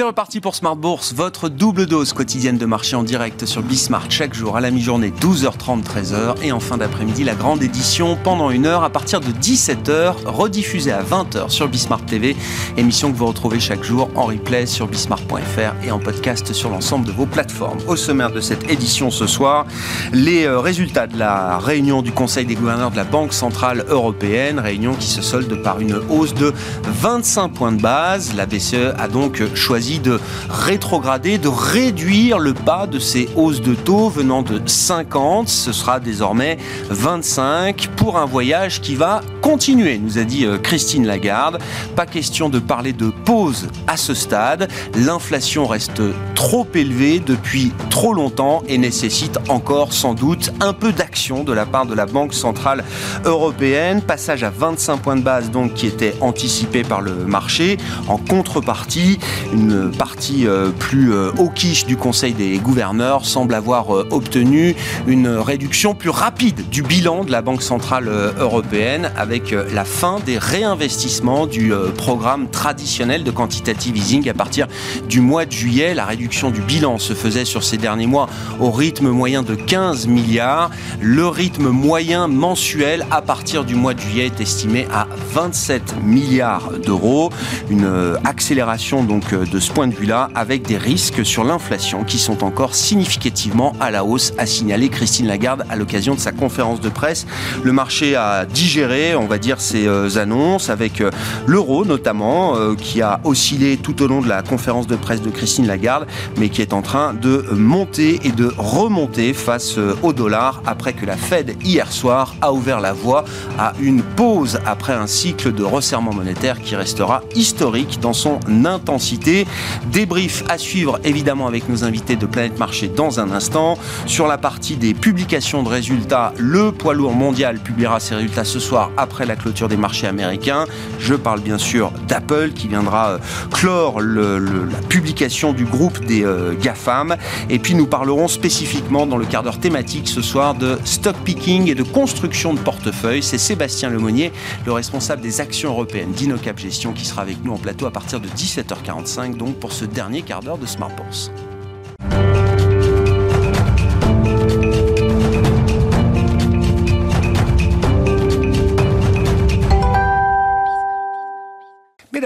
C'est reparti pour Smart Bourse, votre double dose quotidienne de marché en direct sur Bismart chaque jour à la mi-journée 12h30 13h et en fin d'après-midi la grande édition pendant une heure à partir de 17h rediffusée à 20h sur Bismart TV, émission que vous retrouvez chaque jour en replay sur bismart.fr et en podcast sur l'ensemble de vos plateformes. Au sommaire de cette édition ce soir, les euh, résultats de la réunion du Conseil des gouverneurs de la Banque centrale européenne, réunion qui se solde par une hausse de 25 points de base. La BCE a donc choisi de rétrograder, de réduire le pas de ces hausses de taux venant de 50. Ce sera désormais 25 pour un voyage qui va continuer, nous a dit euh, Christine Lagarde. Pas question de parler de pause à ce stade. L'inflation reste trop élevée depuis trop longtemps et nécessite encore sans doute un peu d'action de la part de la Banque centrale européenne. Passage à 25 points de base donc qui était anticipé par le marché. En contrepartie, une partie euh, plus euh, quiche du Conseil des gouverneurs semble avoir euh, obtenu une réduction plus rapide du bilan de la Banque centrale européenne avec la fin des réinvestissements du programme traditionnel de quantitative easing à partir du mois de juillet. La réduction du bilan se faisait sur ces derniers mois au rythme moyen de 15 milliards. Le rythme moyen mensuel à partir du mois de juillet est estimé à 27 milliards d'euros. Une accélération donc de ce point de vue-là, avec des risques sur l'inflation qui sont encore significativement à la hausse, a signalé Christine Lagarde à l'occasion de sa conférence de presse. Le marché a digéré, on va dire, ces euh, annonces, avec euh, l'euro notamment, euh, qui a oscillé tout au long de la conférence de presse de Christine Lagarde, mais qui est en train de monter et de remonter face au dollar après que la Fed hier soir a ouvert la voie à une pause après un cycle de resserrement monétaire qui restera historique dans son intensité. Débrief à suivre évidemment avec nos invités de Planète Marché dans un instant. Sur la partie des publications de résultats, le poids lourd mondial publiera ses résultats ce soir après la clôture des marchés américains. Je parle bien sûr d'Apple qui viendra euh, clore la publication du groupe des euh, GAFAM. Et puis nous parlerons spécifiquement dans le quart d'heure thématique ce soir de stock picking et de construction de portefeuille. C'est Sébastien Lemonnier, le responsable des actions européennes d'Inocap Gestion qui sera avec nous en plateau à partir de 17h45 donc pour ce dernier quart d'heure de Smart Bourse.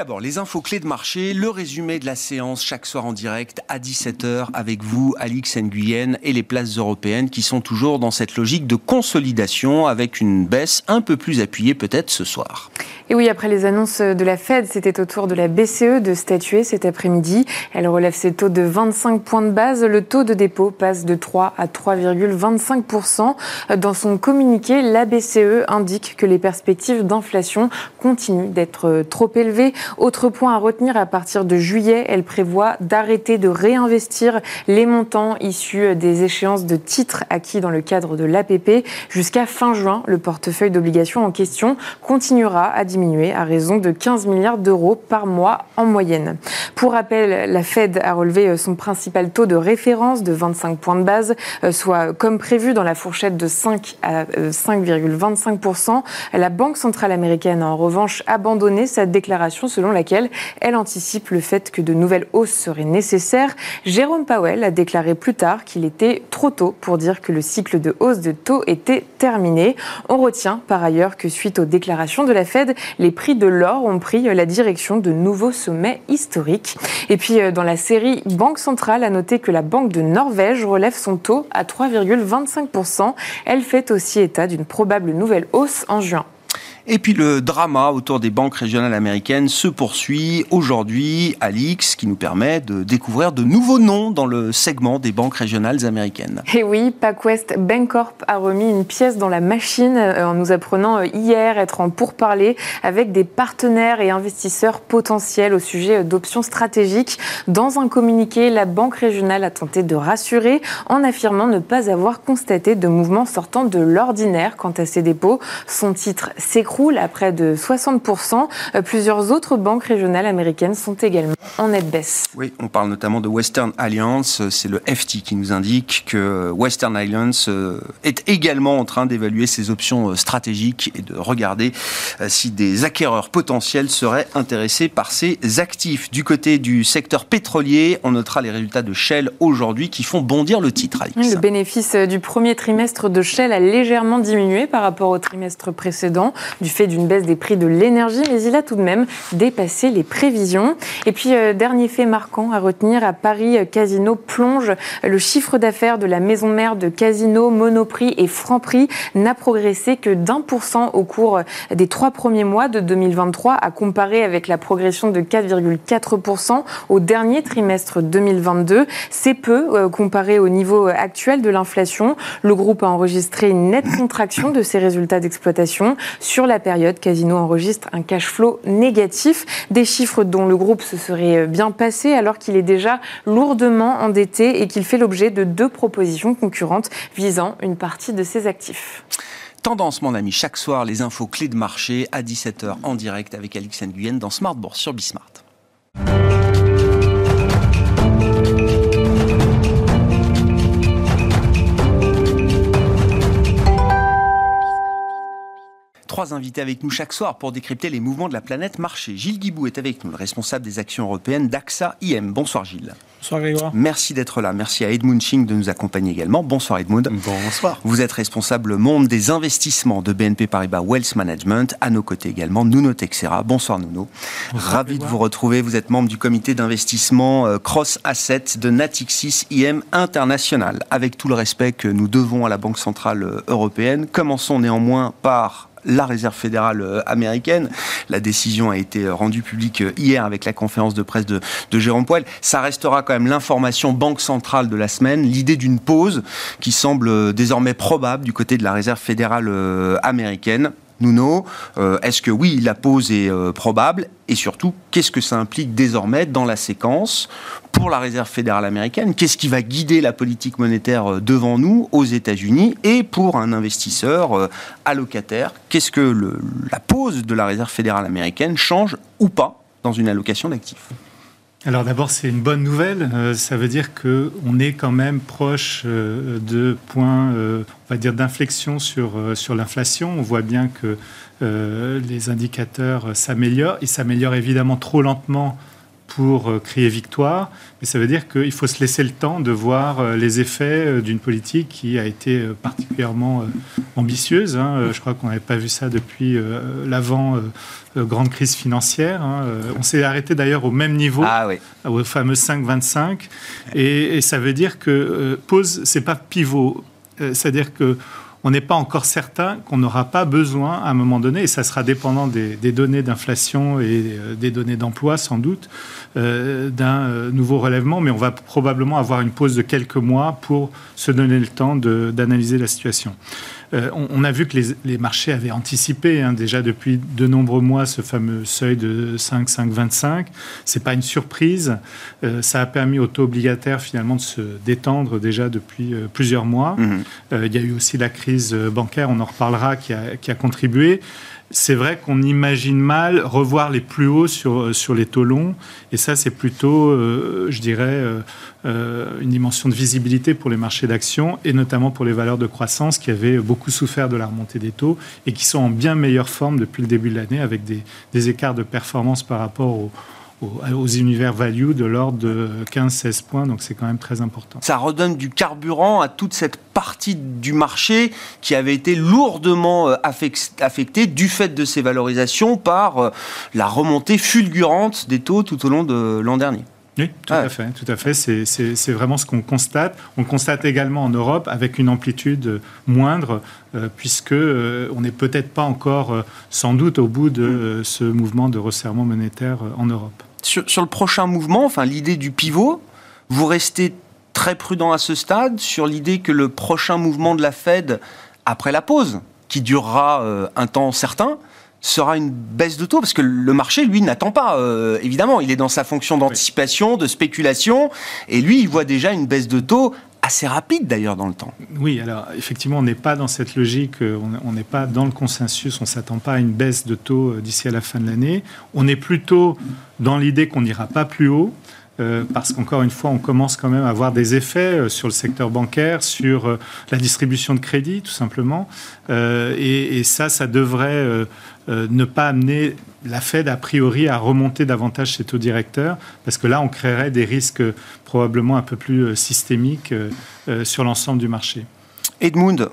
D'abord, les infos clés de marché, le résumé de la séance chaque soir en direct à 17h avec vous, Alix Nguyen, et les places européennes qui sont toujours dans cette logique de consolidation avec une baisse un peu plus appuyée peut-être ce soir. Et oui, après les annonces de la Fed, c'était au tour de la BCE de statuer cet après-midi. Elle relève ses taux de 25 points de base. Le taux de dépôt passe de 3 à 3,25%. Dans son communiqué, la BCE indique que les perspectives d'inflation continuent d'être trop élevées. Autre point à retenir, à partir de juillet, elle prévoit d'arrêter de réinvestir les montants issus des échéances de titres acquis dans le cadre de l'APP. Jusqu'à fin juin, le portefeuille d'obligations en question continuera à diminuer à raison de 15 milliards d'euros par mois en moyenne. Pour rappel, la Fed a relevé son principal taux de référence de 25 points de base, soit comme prévu dans la fourchette de 5 à 5,25%. La Banque centrale américaine a en revanche abandonné sa déclaration laquelle elle anticipe le fait que de nouvelles hausses seraient nécessaires. Jérôme Powell a déclaré plus tard qu'il était trop tôt pour dire que le cycle de hausse de taux était terminé. On retient par ailleurs que suite aux déclarations de la Fed, les prix de l'or ont pris la direction de nouveaux sommets historiques. Et puis euh, dans la série Banque centrale, a noté que la Banque de Norvège relève son taux à 3,25%. Elle fait aussi état d'une probable nouvelle hausse en juin. Et puis le drama autour des banques régionales américaines se poursuit aujourd'hui, Alix, qui nous permet de découvrir de nouveaux noms dans le segment des banques régionales américaines. Et oui, PacWest Bancorp a remis une pièce dans la machine euh, en nous apprenant euh, hier être en pourparlers avec des partenaires et investisseurs potentiels au sujet euh, d'options stratégiques. Dans un communiqué, la banque régionale a tenté de rassurer en affirmant ne pas avoir constaté de mouvements sortant de l'ordinaire quant à ses dépôts. Son titre s'écroule s'écroule à près de 60%. Plusieurs autres banques régionales américaines sont également en nette baisse. Oui, on parle notamment de Western Alliance. C'est le FT qui nous indique que Western Alliance est également en train d'évaluer ses options stratégiques et de regarder si des acquéreurs potentiels seraient intéressés par ces actifs. Du côté du secteur pétrolier, on notera les résultats de Shell aujourd'hui qui font bondir le titre. Le bénéfice du premier trimestre de Shell a légèrement diminué par rapport au trimestre précédent du fait d'une baisse des prix de l'énergie, mais il a tout de même dépassé les prévisions. Et puis, euh, dernier fait marquant à retenir, à Paris, Casino plonge. Le chiffre d'affaires de la maison mère de Casino, Monoprix et Franprix n'a progressé que d'un pour cent au cours des trois premiers mois de 2023, à comparer avec la progression de 4,4% au dernier trimestre 2022. C'est peu euh, comparé au niveau actuel de l'inflation. Le groupe a enregistré une nette contraction de ses résultats d'exploitation. Période, Casino enregistre un cash flow négatif, des chiffres dont le groupe se serait bien passé alors qu'il est déjà lourdement endetté et qu'il fait l'objet de deux propositions concurrentes visant une partie de ses actifs. Tendance, mon ami, chaque soir, les infos clés de marché à 17h en direct avec Alix Nguyen dans Smart Bourse sur Bismart. Trois invités avec nous chaque soir pour décrypter les mouvements de la planète marché. Gilles Guibou est avec nous, le responsable des actions européennes d'AXA IM. Bonsoir Gilles. Bonsoir Grégoire. Merci d'être là. Merci à Edmund Ching de nous accompagner également. Bonsoir Edmund. Bonsoir. Vous êtes responsable monde des investissements de BNP Paribas Wealth Management. À nos côtés également, Nuno Texera. Bonsoir Nuno. Ravi de vous retrouver. Vous êtes membre du comité d'investissement euh, Cross Asset de Natixis IM International. Avec tout le respect que nous devons à la Banque Centrale euh, Européenne, commençons néanmoins par la Réserve fédérale euh, américaine. La décision a été rendue publique euh, hier avec la conférence de presse de, Jérôme Poel. Ça restera quand même l'information banque centrale de la semaine, l'idée d'une pause qui semble euh, désormais probable du côté de la Réserve fédérale américaine. Nuno, est-ce que oui, la pause est probable Et surtout, qu'est-ce que ça implique désormais dans la séquence pour la Réserve fédérale américaine, qu'est-ce qui va guider la politique monétaire euh, devant nous aux États-Unis et pour un investisseur euh, allocataire, qu'est-ce que la pose de la Réserve fédérale américaine change ou pas dans une allocation d'actifs? Alors d'abord, c'est une bonne nouvelle. Euh, ça veut dire qu'on est quand même proche de points, on va dire, d'inflexion sur, sur l'inflation. On voit bien que les indicateurs s'améliorent. Ils s'améliorent évidemment trop lentement pour euh, crier victoire, mais ça veut dire qu'il faut se laisser le temps de voir euh, les effets euh, d'une politique qui a été particulièrement ambitieuse. Hein. Je crois qu'on n'avait pas vu ça depuis l'avant grande crise financière. Hein. On s'est arrêté d'ailleurs au même niveau, ah au fameux 5,25, et, et ça veut dire que pause, c'est pas pivot. C'est-à-dire que on n'est pas encore certain qu'on n'aura pas besoin à un moment donné, et ça sera dépendant des, données d'inflation et euh, des données d'emploi sans doute, euh, d'un euh, nouveau relèvement, mais on va probablement avoir une pause de quelques mois pour se donner le temps d'analyser la situation. Euh, on, a vu que les, marchés avaient anticipé hein, déjà depuis de nombreux mois ce fameux seuil de 5, 5, 25. C'est pas une surprise. Euh, ça a permis au taux obligataire finalement de se détendre déjà depuis euh, plusieurs mois. Mmh. il y a eu aussi la crise bancaire, on en reparlera, qui a contribué c'est vrai qu'on imagine mal revoir les plus hauts sur, euh, les taux longs. Et ça, c'est plutôt, euh, je dirais, euh, une dimension de visibilité pour les marchés d'actions et notamment pour les valeurs de croissance qui avaient beaucoup souffert de la remontée des taux et qui sont en bien meilleure forme depuis le début de l'année avec des écarts de performance par rapport aux aux, univers value de l'ordre de 15-16 points, donc c'est quand même très important. Ça redonne du carburant à toute cette partie du marché qui avait été lourdement euh, affectée du fait de ces valorisations par euh, la remontée fulgurante des taux tout au long de l'an dernier. Oui, tout à fait. Tout à fait. C'est vraiment ce qu'on constate. On constate également en Europe avec une amplitude moindre, euh, puisque on n'est peut-être pas encore, sans doute, au bout de ce mouvement de resserrement monétaire en Europe sur, le prochain mouvement, enfin l'idée du pivot, vous restez très prudent à ce stade sur l'idée que le prochain mouvement de la Fed, après la pause, qui durera euh, un temps certain, sera une baisse de taux parce que le marché, lui, n'attend pas. Euh, évidemment, il est dans sa fonction d'anticipation, de spéculation, et lui, il voit déjà une baisse de taux assez rapide d'ailleurs dans le temps. Oui, alors effectivement, on n'est pas dans cette logique, euh, on n'est pas dans le consensus, on ne s'attend pas à une baisse de taux euh, d'ici à la fin de l'année. On est plutôt dans l'idée qu'on n'ira pas plus haut. Euh, parce qu'encore une fois, on commence quand même à avoir des effets sur le secteur bancaire, sur la distribution de crédit, tout simplement. et, ça, ça devrait ne pas amener la Fed, a priori, à remonter davantage ses taux directeurs, parce que là, on créerait des risques probablement un peu plus euh, systémique euh, euh, sur l'ensemble du marché. Edmund,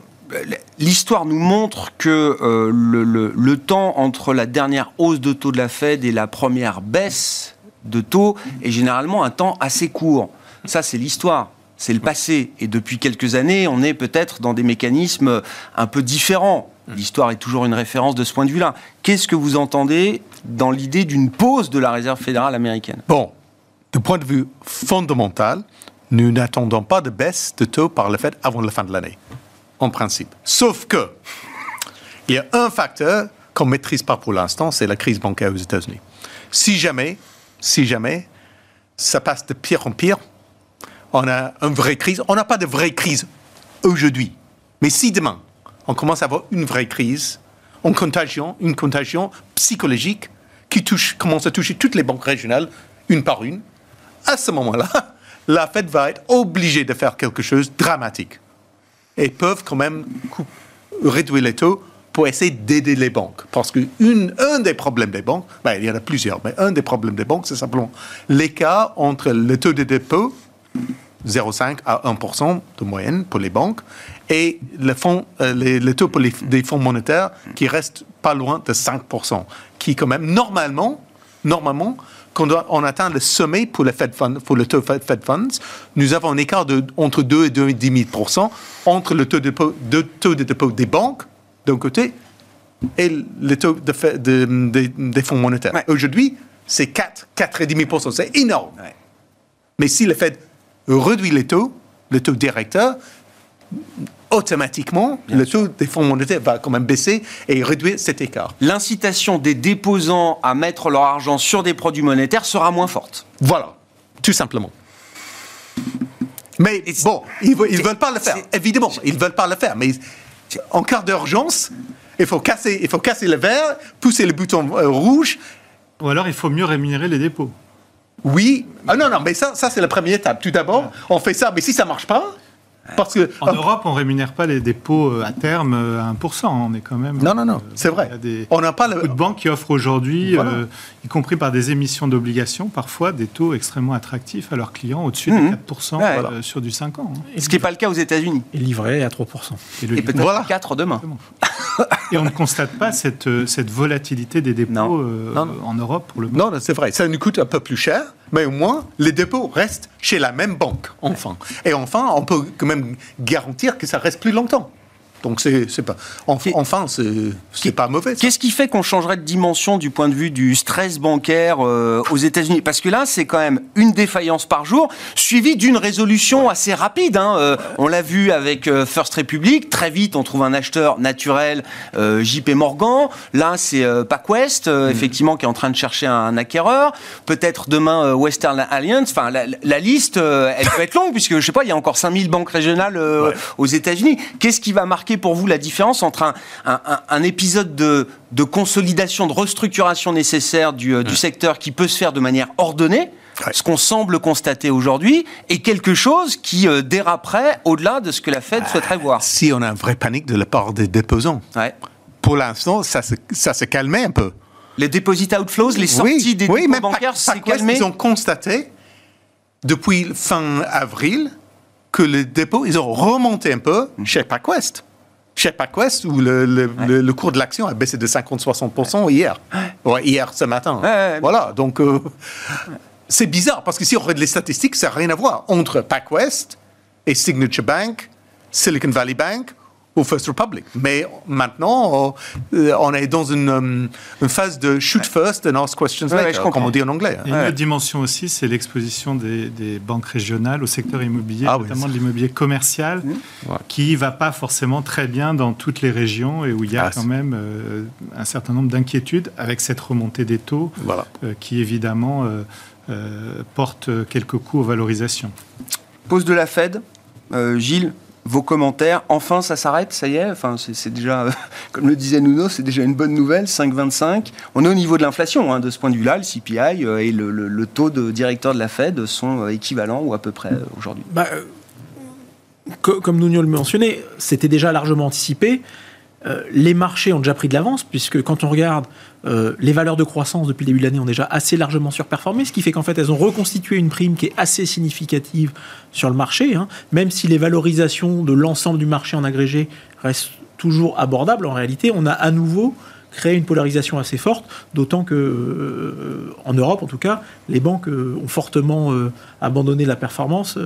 l'histoire nous montre que le, temps entre la dernière hausse de taux de la Fed et la première baisse de taux est généralement un temps assez court. Ça, c'est l'histoire. C'est le passé. Et depuis quelques années, on est peut-être dans des mécanismes un peu différents. L'histoire est toujours une référence de ce point de vue-là. Qu'est-ce que vous entendez dans l'idée d'une pause de la Réserve fédérale américaine? Bon, du point de vue fondamental, nous n'attendons pas de baisse de taux par le Fed avant la fin de l'année, en principe. Sauf que, il y a un facteur qu'on ne maîtrise pas pour l'instant, c'est la crise bancaire aux États-Unis. Si jamais, si jamais, ça passe de pire en pire, on a une vraie crise. On n'a pas de vraie crise aujourd'hui. Mais si demain, on commence à avoir une vraie crise, une contagion, une contagion psychologique qui touche, commence à toucher toutes les banques régionales, une par une, à ce moment-là, la Fed va être obligée de faire quelque chose de dramatique. Et peuvent quand même réduire les taux pour essayer d'aider les banques. Parce qu'un des problèmes des banques, ben, il y en a plusieurs, mais un des problèmes des banques, c'est simplement l'écart entre le taux de dépôt, 0,5 à 1% de moyenne pour les banques, et le, fonds, euh, les, taux pour les, des fonds monétaires qui restent pas loin de 5%, qui quand même, normalement, normalement quand on atteint le sommet pour le, Fed Fund, pour le taux Fed Funds, nous avons un écart de, entre 2 et 2,5% entre le taux de, dépôt, de, taux de dépôt des banques, d'un côté, et le taux de, des fonds monétaires. Aujourd'hui, c'est 4, 4,5%. C'est énorme. Mais si le Fed réduit les taux, le taux directeur, automatiquement, le taux des fonds monétaires va quand même baisser et réduire cet écart. L'incitation des déposants à mettre leur argent sur des produits monétaires sera moins forte. Voilà, tout simplement. Mais bon, ils ne veulent pas le faire. Évidemment, ils ne veulent pas le faire. Mais en cas d'urgence, il faut casser, il faut casser le verre, pousser le bouton euh, rouge. Ou alors, il faut mieux rémunérer les dépôts. Oui. Ah non, non, mais ça, ça c'est la première étape. Tout d'abord, on fait ça. Mais si ça ne marche pas, parce que, en Europe, on rémunère pas les dépôts euh, à terme euh, à 1%. On est quand même. Non, non, non, euh, c'est vrai. Il y a des, on n'a pas le... beaucoup de banques qui offrent aujourd'hui, y compris par des émissions d'obligations, parfois des taux extrêmement attractifs à leurs clients, au-dessus de 4% mhm. sur du 5 ans. Hein. Ce qui n'est pas le cas aux États-Unis. Et livré à 3%. Et, peut-être 4 demain. Et on ne constate pas cette, cette volatilité des dépôts en Europe pour le moment. Non, c'est vrai. Ça nous coûte un peu plus cher mais au moins, les dépôts restent chez la même banque, enfin. Et enfin, on peut quand même garantir que ça reste plus longtemps. Donc c'est pas enfin c'est pas mauvais. Qu'est-ce qui fait qu'on changerait de dimension du point de vue du stress bancaire euh, aux États-Unis? Parce que là c'est quand même une défaillance par jour suivie d'une résolution assez rapide. Hein. Euh, on l'a vu avec euh, First Republic, très vite on trouve un acheteur naturel, JP Morgan. Là c'est PacWest mm. effectivement qui est en train de chercher un, acquéreur. Peut-être demain Western Alliance. Enfin la, liste elle peut être longue puisque je sais pas il y a encore 5000 banques régionales aux États-Unis. Qu'est-ce qui va marquer pour vous la différence entre un, épisode de, consolidation, de restructuration nécessaire du, euh, secteur qui peut se faire de manière ordonnée ce qu'on semble constater aujourd'hui, et quelque chose qui euh, déraperait au-delà de ce que la Fed souhaiterait voir. Si on a un vrai panique de la part des déposants. Pour l'instant, ça se, ça se calmait un peu. Les deposit outflows, les sorties des dépôts bancaires, c'est calmé Ils ont constaté, depuis fin avril, que les dépôts, ils ont remonté un peu chez PacWest chez PacWest, où le, le, cours de l'action a baissé de 50-60% hier. hier, ce matin. voilà, donc euh, c'est bizarre, parce que si on regarde les statistiques, ça n'a rien à voir entre PacWest et Signature Bank, Silicon Valley Bank au First Republic. Mais maintenant, euh, on est dans une, euh, phase de shoot first and ask questions later, comme on dit en anglais. une autre dimension aussi, c'est l'exposition des, banques régionales au secteur immobilier, ah notamment de l'immobilier commercial, mmh. qui ne va pas forcément très bien dans toutes les régions et où il y a ah, quand même euh, un certain nombre d'inquiétudes avec cette remontée des taux qui évidemment porte quelques coûts aux valorisations. Pause de la Fed, Gilles, vos commentaires. Enfin, ça s'arrête, ça y est. Enfin, c'est déjà, comme le disait Nuno, c'est déjà une bonne nouvelle. 5,25. On est au niveau de l'inflation, hein, de ce point de vue-là. Le CPI euh, et le, taux de directeur de la Fed sont euh, équivalents ou à peu près euh, aujourd'hui. Bah, comme Nuno le mentionnait, c'était déjà largement anticipé. Euh, les marchés ont déjà pris de l'avance, puisque quand on regarde euh, les valeurs de croissance depuis le début de l'année ont déjà assez largement surperformé, ce qui fait qu'en fait elles ont reconstitué une prime qui est assez significative sur le marché, hein. même si les valorisations de l'ensemble du marché en agrégé restent toujours abordables, en réalité on a à nouveau créé une polarisation assez forte, d'autant que euh, en Europe en tout cas, les banques ont fortement abandonné la performance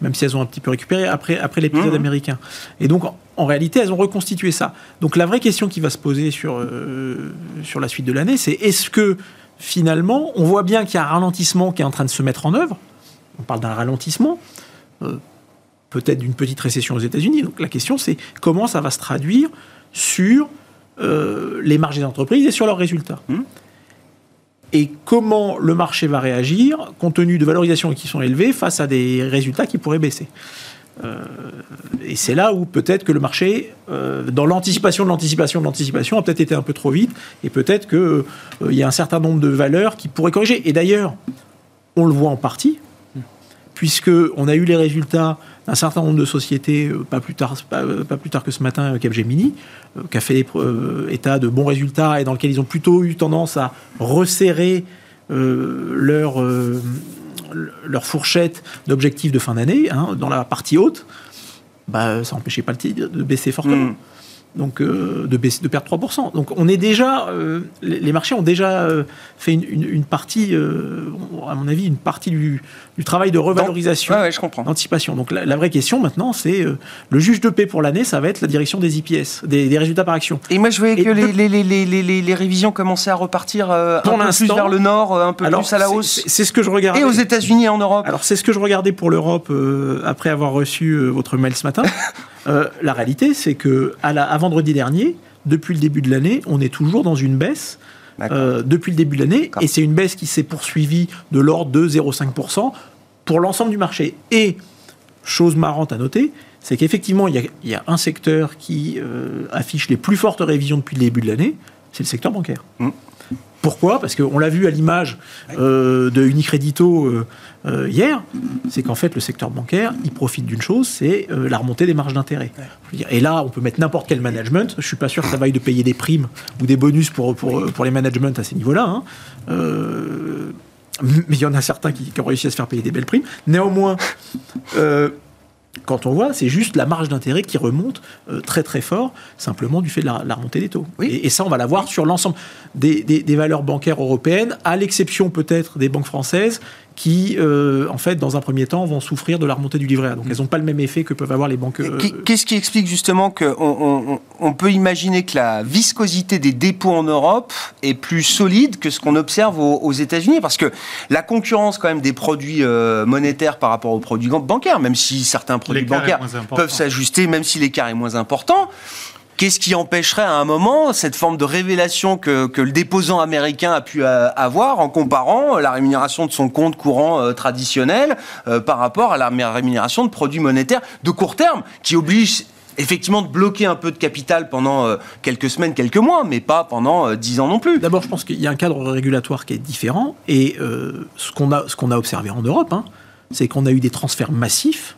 même si elles ont un petit peu récupéré après, après l'épisode mmh. américain. Et donc, en, réalité, elles ont reconstitué ça. Donc, la vraie question qui va se poser sur, euh, sur la suite de l'année, c'est est-ce que finalement, on voit bien qu'il y a un ralentissement qui est en train de se mettre en œuvre? On parle d'un ralentissement. Euh, peut-être d'une petite récession aux États-Unis. Donc la question, c'est comment ça va se traduire sur euh, les marges des entreprises et sur leurs résultats? Mmh et comment le marché va réagir compte tenu de valorisations qui sont élevées face à des résultats qui pourraient baisser? Euh, et c'est là où peut-être que le marché, euh, dans l'anticipation de l'anticipation de l'anticipation, a peut-être été un peu trop vite, et peut-être qu'il euh, y a un certain nombre de valeurs qui pourraient corriger. Et d'ailleurs, on le voit en partie, puisque on a eu les résultats d'un certain nombre de sociétés, pas plus tard, pas, euh, plus tard que ce matin, Capgemini, qui a fait état de bons résultats et dans lequel ils ont plutôt eu tendance à resserrer leur, leur fourchette d'objectifs de fin d'année, hein, dans la partie haute, bah, ça n'empêchait pas le titre de baisser fortement. Mm donc euh, de, baisser, de perdre 3%. Donc on est déjà, euh, les marchés ont déjà euh, fait une, partie, à mon avis, une partie du, travail de revalorisation, d'anticipation. Donc la, vraie question maintenant, c'est le juge de paix pour l'année, ça va être la direction des IPS, des, résultats par action. Et moi je voyais que les, révisions commençaient à repartir un peu plus vers le nord, un peu plus à la hausse. C'est ce que je regardais. Et aux États-Unis et en Europe. Alors c'est ce que je regardais pour l'Europe après avoir reçu votre mail ce matin. Euh, la réalité, c'est que à, vendredi dernier, depuis le début de l'année, on est toujours dans une baisse. Euh, depuis le début de l'année, et c'est une baisse qui s'est poursuivie de l'ordre de 0,5% pour l'ensemble du marché. Et, chose marrante à noter, c'est qu'effectivement, il y, a un secteur qui euh, affiche les plus fortes révisions depuis le début de l'année, c'est le secteur bancaire. Mmh. Pourquoi? Parce qu'on l'a vu à l'image euh, de Unicredito euh, euh, hier, c'est qu'en fait le secteur bancaire, il profite d'une chose, c'est la remontée des marges d'intérêt. Et là, on peut mettre n'importe quel management. Je suis pas sûr que ça vaille de payer des primes ou des bonus pour, pour, les managements à ces niveaux-là. Hein. mais il y en a certains qui, qui, ont réussi à se faire payer des belles primes. Néanmoins, quand on voit, c'est juste la marge d'intérêt qui remonte euh, très très fort, simplement du fait de la, remontée des taux. Et, ça, on va l'avoir sur l'ensemble des, des, valeurs bancaires européennes, à l'exception peut-être des banques françaises, qui, euh, en fait, dans un premier temps, vont souffrir de la remontée du livret A. Donc, elles n'ont pas le même effet que peuvent avoir les banques. Euh, qu'est-ce qui explique justement qu'on on, peut imaginer que la viscosité des dépôts en Europe est plus solide que ce qu'on observe aux, États-Unis? Parce que la concurrence, quand même, des produits euh, monétaires par rapport aux produits bancaires, même si certains produits bancaires peuvent s'ajuster, même si l'écart est moins important, Qu'est-ce qui empêcherait à un moment cette forme de révélation que, le déposant américain a pu euh, avoir en comparant la rémunération de son compte courant euh, traditionnel euh, par rapport à la rémunération de produits monétaires de court terme qui oblige effectivement de bloquer un peu de capital pendant quelques semaines, quelques mois, mais pas pendant dix ans non plus. D'abord, je pense qu'il y a un cadre régulatoire qui est différent et ce qu'on a, a observé en Europe, hein, c'est qu'on a eu des transferts massifs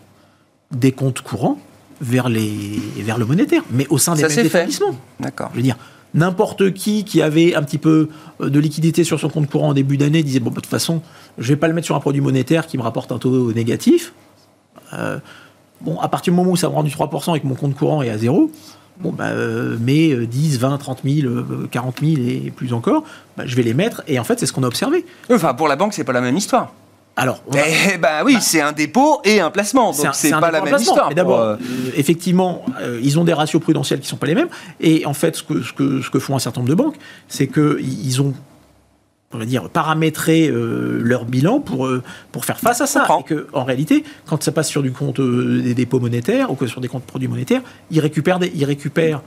des comptes courants vers, les, vers le monétaire, mais au sein des mêmes établissements. D'accord. Je veux dire, n'importe qui qui avait un petit peu euh, de liquidité sur son compte courant en début d'année disait bon bah, de toute façon je vais pas le mettre sur un produit monétaire qui me rapporte un taux négatif euh, bon à partir du moment où ça me rend du 3% et que mon compte courant est à zéro bon bah euh, mais 10 20 30 000 40 000 et plus encore bah, je vais les mettre et en fait c'est ce qu'on a observé enfin pour la banque c'est pas la même histoire alors, eh ben oui, bah, c'est un dépôt et un placement, donc c'est pas la même histoire. D'abord, euh, effectivement, euh, ils ont des ratios prudentiels qui sont pas les mêmes. Et en fait, ce que, ce que, ce que font un certain nombre de banques, c'est qu'ils ont on va dire, paramétrer euh, leur bilan pour, pour faire face à ça. Et que, en réalité, quand ça passe sur du compte des dépôts monétaires ou que sur des comptes produits monétaires, ils récupèrent des, ils récupèrent,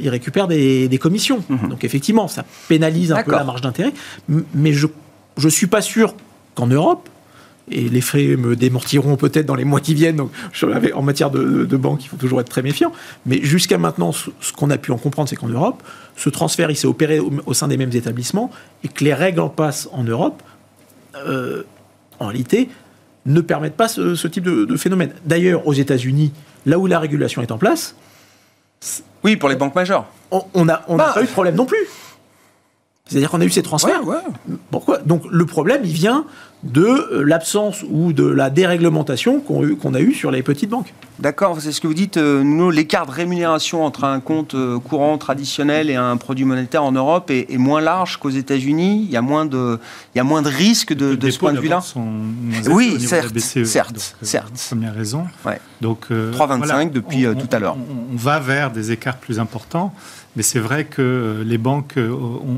ils récupèrent des, des commissions. Mhm. Donc effectivement, ça pénalise un peu la marge d'intérêt. Mais je ne suis pas sûr qu'en Europe, et les frais me démortiront peut-être dans les mois qui viennent. Donc, en matière de, banque, il faut toujours être très méfiant. Mais jusqu'à maintenant, ce, qu'on a pu en comprendre, c'est qu'en Europe, ce transfert, il s'est opéré au, sein des mêmes établissements et que les règles en passe en Europe, euh, en réalité, ne permettent pas ce, type de, phénomène. D'ailleurs, aux États-Unis, là où la régulation est en place. Oui, pour les banques majeures. On n'a on bah, pas eu de problème non plus. C'est-à-dire qu'on a eu ces transferts. Pourquoi? Donc le problème, il vient de euh, l'absence ou de la déréglementation qu'on a eue sur les petites banques. D'accord, c'est ce que vous dites. Euh, nous, l'écart de rémunération entre un compte euh, courant traditionnel et un produit monétaire en Europe est, moins large qu'aux États-Unis. Il y a moins de, il y a moins de risques de, ce point de vue-là. Oui, certes, BCE, certes, certes. Première raison. Donc 3,25 depuis tout à l'heure. on, va vers des écarts plus importants. Mais c'est vrai que euh, les banques euh,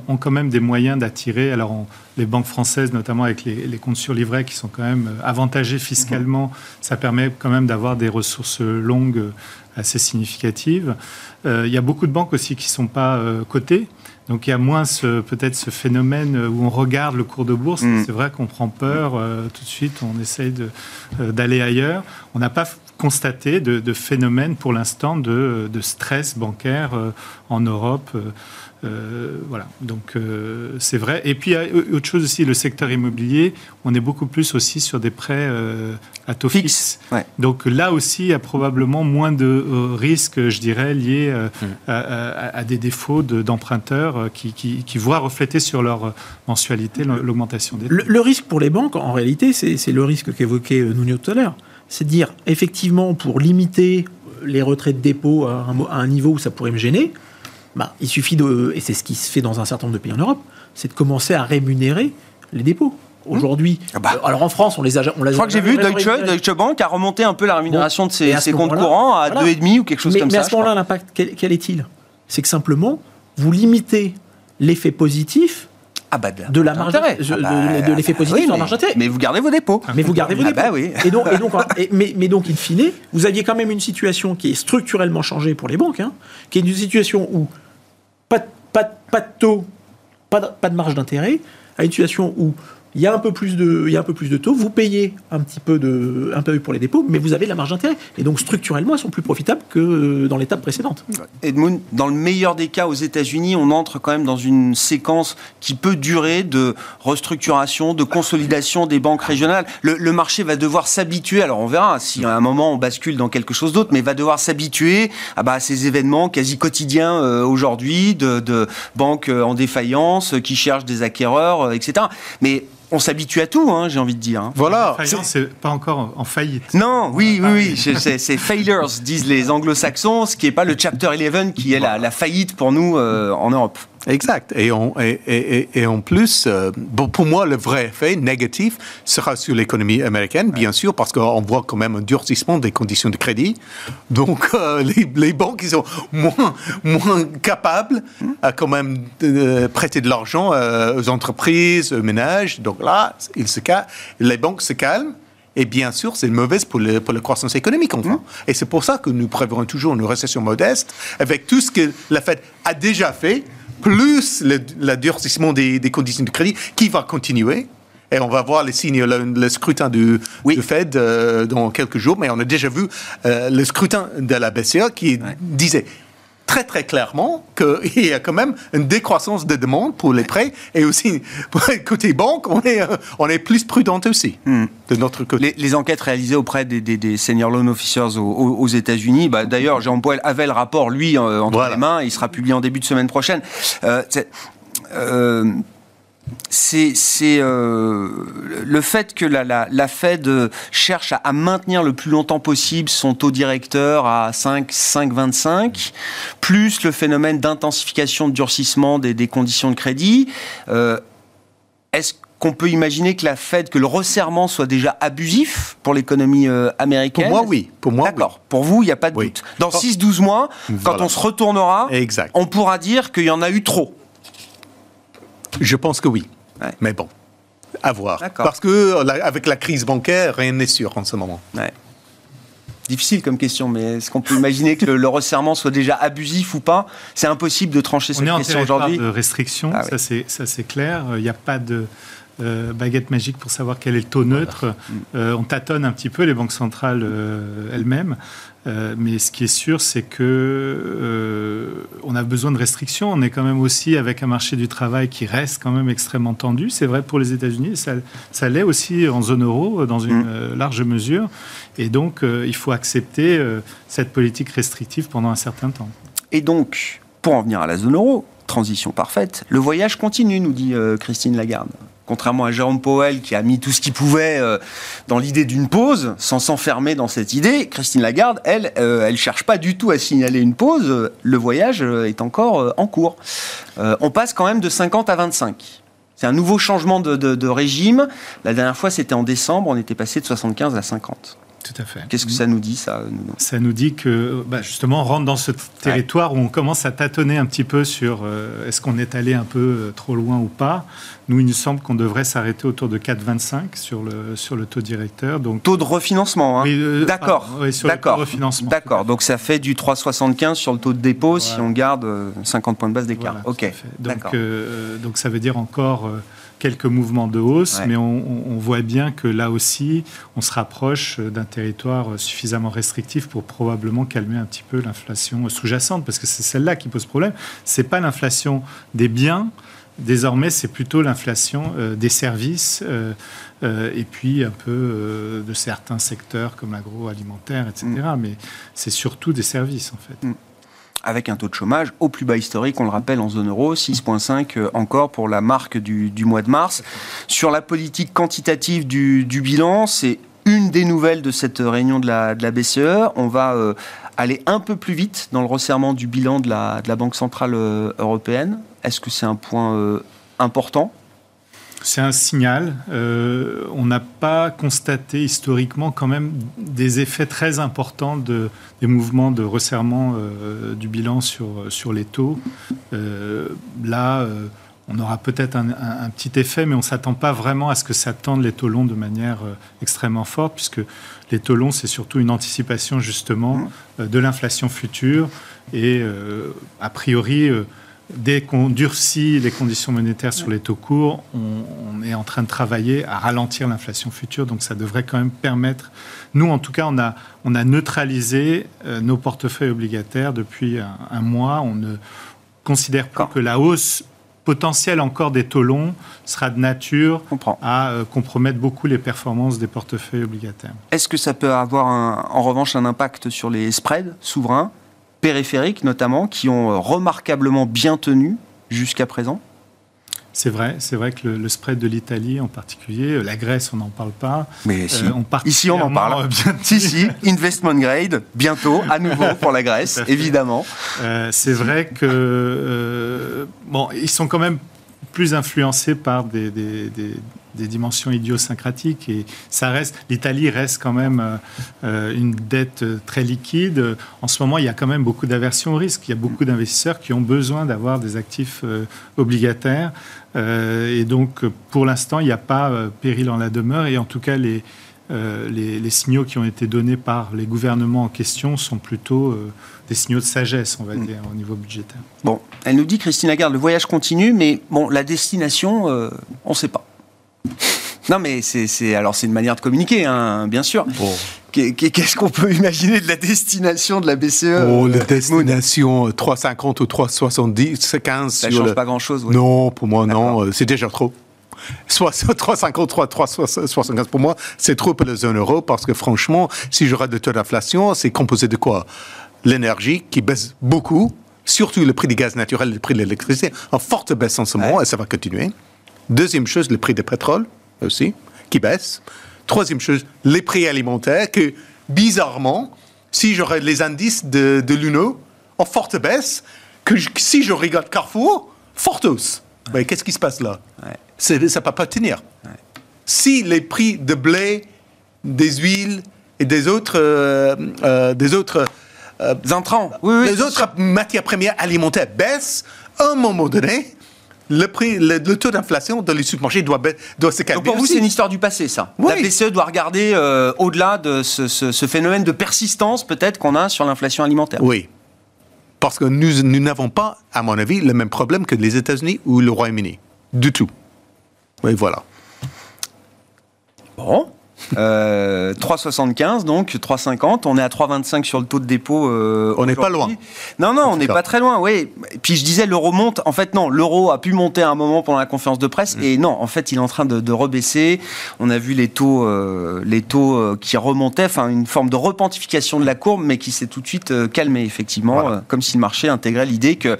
ont, quand même des moyens d'attirer. Alors, les banques françaises, notamment avec les, comptes sur livret, qui sont quand même euh, avantagés fiscalement, mhm. ça permet quand même d'avoir des ressources longues assez significatives. il y a beaucoup de banques aussi qui ne sont pas cotées. Donc il y a moins peut-être ce phénomène où on regarde le cours de bourse. Mhm. C'est vrai qu'on prend peur tout de suite, on essaye d'aller ailleurs. On n'a pas constater de, de phénomènes pour l'instant de, stress bancaire euh, en Europe. Euh, euh, voilà, donc c'est vrai. Et puis, autre chose aussi, le secteur immobilier, on est beaucoup plus aussi sur des prêts à taux fixe. Donc là aussi, il y a probablement moins de risques, je dirais, liés mm. à, des défauts d'emprunteurs qui, qui, voient refléter sur leur mensualité l'augmentation des taux. Le, risque pour les banques, en réalité, c'est le risque qu'évoquait Nuno tout à l'heure c'est de dire, effectivement, pour limiter les retraits de dépôt à un, niveau où ça pourrait me gêner, bah, il suffit de, et c'est ce qui se fait dans un certain nombre de pays en Europe, c'est de commencer à rémunérer les dépôts. Aujourd'hui, ah bah. alors en France, on les a. On Je crois que j'ai vu Deutsche, Deutsche, Bank a remonté un peu la rémunération de ses, comptes courants à 2,5 ou quelque chose comme ça. Mais à ce moment-là, l'impact, quel est-il? C'est que simplement, vous limitez l'effet positif ah bah, de, la marge d'intérêt, de, bah, l'effet positif sur la marge d'intérêt. Mais vous gardez vos dépôts. Mais vous gardez vos ah dépôts. Bah oui. Et donc, et donc, mais, mais, donc, in fine, vous aviez quand même une situation qui est structurellement changée pour les banques, hein, qui est une situation où pas, de taux, pas de marge d'intérêt, à une situation où il y a un peu plus de, il y a un peu plus de taux, vous payez un petit peu de, un peu pour les dépôts, mais vous avez la marge d'intérêt. Et donc structurellement, elles sont plus profitables que dans l'étape précédente. Edmund, dans le meilleur des cas aux États-Unis, on entre quand même dans une séquence qui peut durer de restructuration, de consolidation des banques régionales. Le, marché va devoir s'habituer. Alors on verra si à un moment on bascule dans quelque chose d'autre, mais va devoir s'habituer à, bah, ces événements quasi quotidiens euh, aujourd'hui de, banques en défaillance qui cherchent des acquéreurs, euh, etc. Mais on s'habitue à tout, hein, j'ai envie de dire. Hein. Voilà. C'est pas encore en faillite. Non, oui, oui, oui. C'est failures, disent les anglo-saxons, ce qui n'est pas le chapter 11 qui est la, faillite pour nous euh, en Europe. Exact. Et, et, en plus, euh, pour moi, le vrai effet négatif sera sur l'économie américaine, bien sûr, parce qu'on voit quand même un durcissement des conditions de crédit. Donc, euh, les, banques, ils sont moins, moins capables à quand même de prêter de l'argent euh, aux entreprises, aux ménages. Donc là, se les banques se calment. Et bien sûr, c'est mauvaise pour, le, pour la croissance économique, enfin. Mmh. Et c'est pour ça que nous prévoyons toujours une récession modeste, avec tout ce que la Fed a déjà fait, plus le, durcissement des, conditions de crédit qui va continuer. Et on va voir les signes, le, scrutin du, Fed euh, dans quelques jours, mais on a déjà vu euh, le scrutin de la BCE qui disait très très clairement qu'il y a quand même une décroissance de demande pour les prêts et aussi pour côté banque, on est, on est plus prudent aussi hmm. de notre côté. Les, enquêtes réalisées auprès des, des, senior loan officers aux, États-Unis, bah, d'ailleurs Jean Paul avait le rapport lui euh, entre les mains, il sera publié en début de semaine prochaine. Euh, euh c'est euh, le fait que la, Fed cherche à, maintenir le plus longtemps possible son taux directeur à 5, 5,25, plus le phénomène d'intensification de durcissement des, conditions de crédit. Euh, est-ce qu'on peut imaginer que la Fed, que le resserrement soit déjà abusif pour l'économie euh, américaine? Pour moi, oui. Pour moi, D'accord. Pour vous, il n'y a pas de doute. Dans 6-12 mois, quand on se retournera, on pourra dire qu'il y en a eu trop. Je pense que oui. Mais bon, à voir. Parce que avec la crise bancaire, rien n'est sûr en ce moment. Difficile comme question, mais est-ce qu'on peut imaginer que le, resserrement soit déjà abusif ou pas? C'est impossible de trancher cette question aujourd'hui. On est en de restriction, ah ça c'est clair. Il n'y a pas de baguette magique pour savoir quel est le taux neutre. on tâtonne un petit peu les banques centrales elles-mêmes. Euh, mais ce qui est sûr, c'est que euh, on a besoin de restrictions. On est quand même aussi avec un marché du travail qui reste quand même extrêmement tendu. C'est vrai pour les États-Unis, ça, ça l'est aussi en zone euro dans une mm. large mesure. Et donc, il faut accepter cette politique restrictive pendant un certain temps. Et donc, pour en venir à la zone euro, transition parfaite, le voyage continue, nous dit Christine Lagarde contrairement à Jérôme Powell qui a mis tout ce qu'il pouvait euh, dans l'idée d'une pause, sans s'enfermer dans cette idée, Christine Lagarde, elle, euh, elle cherche pas du tout à signaler une pause. Le voyage euh, est encore en cours. on passe quand même de 50 à 25. C'est un nouveau changement de, de régime. La dernière fois, c'était en décembre, on était passé de 75 à 50. Tout à fait. Qu'est-ce que ça nous dit, ça Ça nous dit que, bah, justement, on rentre dans ce territoire où on commence à tâtonner un petit peu sur euh, est-ce qu'on est allé un peu euh, trop loin ou pas. Nous, il nous semble qu'on devrait s'arrêter autour de 4,25 sur le, sur le taux directeur. Donc... Taux de refinancement, hein. euh, D'accord. Oui, D'accord. D'accord. Donc ça fait du 3,75 sur le taux de dépôt si on garde 50 points de base d'écart. ok. Donc, donc ça veut dire encore quelques mouvements de hausse, mais on, voit bien que là aussi, on se rapproche d'un territoire suffisamment restrictif pour probablement calmer un petit peu l'inflation sous-jacente, parce que c'est celle-là qui pose problème. C'est pas l'inflation des biens. Désormais, c'est plutôt l'inflation euh, des services euh, euh, et puis un peu de certains secteurs comme l'agroalimentaire, etc. Mm. Mais c'est surtout des services, en fait. Mm avec un taux de chômage au plus bas historique, on le rappelle, en zone euro, 6,5 euh, encore pour la marque du, mois de mars. Sur la politique quantitative du, bilan, c'est une des nouvelles de cette réunion de la, BCE. On va euh, aller un peu plus vite dans le resserrement du bilan de la, Banque Centrale euh, Européenne. Est-ce que c'est un point important? C'est un signal. Euh, on n'a pas constaté historiquement quand même des effets très importants de, des mouvements de resserrement euh, du bilan sur, sur les taux. Euh, là, on aura peut-être un, petit effet, mais on ne s'attend pas vraiment à ce que ça tende les taux longs de manière extrêmement forte, puisque les taux longs, c'est surtout une anticipation justement de l'inflation future. Et a priori dès qu'on durcit les conditions monétaires sur les taux courts, on, est en train de travailler à ralentir l'inflation future. Donc ça devrait quand même permettre. Nous, en tout cas, on a, on a neutralisé euh, nos portefeuilles obligataires depuis un, mois. On ne considère pas que la hausse potentielle encore des taux longs sera de nature à euh, compromettre beaucoup les performances des portefeuilles obligataires. Est-ce que ça peut avoir en revanche un impact sur les spreads souverains? Périphériques notamment, qui ont euh, remarquablement bien tenu jusqu'à présent c'est vrai, c'est vrai que le, spread de l'Italie en particulier, euh, la Grèce, on n'en parle pas. Mais euh, ici, on en parle. si, si, investment grade, bientôt, à nouveau pour la Grèce, évidemment. c'est vrai que bon, ils sont quand même plus influencés par des, des dimensions idiosyncratiques et ça reste l'Italie reste quand même euh, euh, une dette très liquide. En ce moment, il y a quand même beaucoup d'aversion au risque. Il y a beaucoup d'investisseurs qui ont besoin d'avoir des actifs euh, obligataires et donc pour l'instant, il n'y a pas péril en la demeure et en tout cas les les, signaux qui ont été donnés par les gouvernements en question sont plutôt des signaux de sagesse, on va mm. dire, au niveau budgétaire. Bon, elle nous dit, Christine Lagarde, le voyage continue, mais bon, la destination, on ne sait pas. Non, mais c'est alors c'est une manière de communiquer, hein, bien sûr. Qu'est-ce qu'on peut imaginer de la destination de la BCE oh, La destination 350 ou 370, 15 Ça ne change pas grand-chose. Non, pour moi, non. Euh, c'est déjà trop. Soit 353, 375 pour moi, c'est trop pour la zone euro parce que franchement, si j'aurais de taux d'inflation, c'est composé de quoi? L'énergie qui baisse beaucoup, surtout le prix du gaz naturel, le prix de l'électricité, en forte baisse en ce moment, et ça va continuer. Deuxième chose, le prix du pétrole aussi, qui baisse. Troisième chose, les prix alimentaires, que bizarrement, si j'aurais les indices de, de l'UNO en forte baisse, que si je regarde Carrefour, forte hausse. Qu'est-ce qui se passe là? Ça ne peut pas tenir. Si les prix de blé, des huiles et des autres, euh, euh, des autres euh, intrants, les autres matières premières alimentaires baissent, à un moment donné, le, prix, le, taux d'inflation dans les supermarchés doit, doit se calmer. Donc pour vous, c'est une histoire du passé, ça. La BCE doit regarder euh, au-delà de ce, phénomène de persistance, peut-être, qu'on a sur l'inflation alimentaire. Oui. Parce que nous n'avons pas, à mon avis, le même problème que les États-Unis ou le Royaume-Uni. Du tout. Oui, voilà. Bon. Euh, 3,75 donc 3,50. On est à 3,25 sur le taux de dépôt. euh, On n'est pas loin. Non, non, on n'est pas très loin. Oui. Puis je disais l'euro monte. En fait, non, l'euro a pu monter à un moment pendant la conférence de presse. Mm. Et non, en fait, il est en train de, de rebaisser. On a vu les taux, euh, les taux euh, qui remontaient. Enfin, une forme de repentification de la courbe, mais qui s'est tout de suite euh, calmée effectivement, Voilà. euh, comme si le marché intégrait l'idée que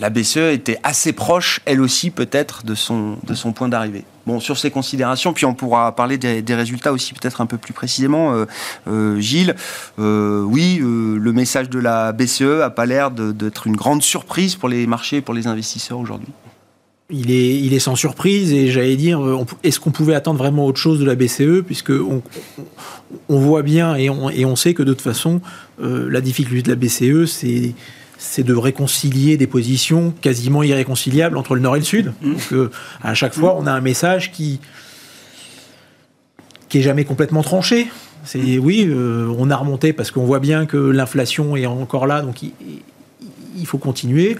la BCE était assez proche, elle aussi peut-être, de son, de son point d'arrivée. Bon, sur ces considérations, puis on pourra parler des, résultats aussi peut-être un peu plus précisément. Euh, euh, Gilles, euh, oui, le message de la BCE a pas l'air d'être une grande surprise pour les marchés, pour les investisseurs aujourd'hui. Il est, il est sans surprise et j'allais dire, est-ce qu'on pouvait attendre vraiment autre chose de la BCE puisque on, on- voit bien et on, et on sait que de toute façon, la difficulté de la BCE, c'est c'est de réconcilier des positions quasiment irréconciliables entre le Nord et le Sud. Donc euh, à chaque fois, on a un message qui qui est jamais complètement tranché. C'est oui, euh, on a remonté parce qu'on voit bien que l'inflation est encore là, donc il, faut continuer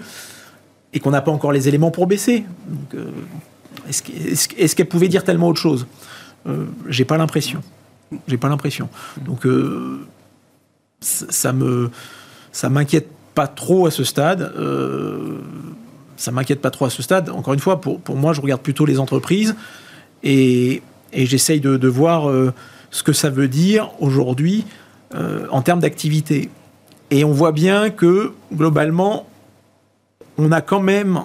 et qu'on n'a pas encore les éléments pour baisser. Donc, euh, est-ce que- est-ce que- est-ce qu'elle pouvait dire tellement autre chose? Euh, J'ai pas l'impression. J'ai pas l'impression. Donc euh, ça ça me ça m'inquiète pas trop à ce stade. Euh, ça m'inquiète pas trop à ce stade. Encore une fois, pour, pour moi, je regarde plutôt les entreprises et, et j'essaye de, de voir euh, ce que ça veut dire aujourd'hui euh, en termes d'activité. Et on voit bien que globalement, on a quand même,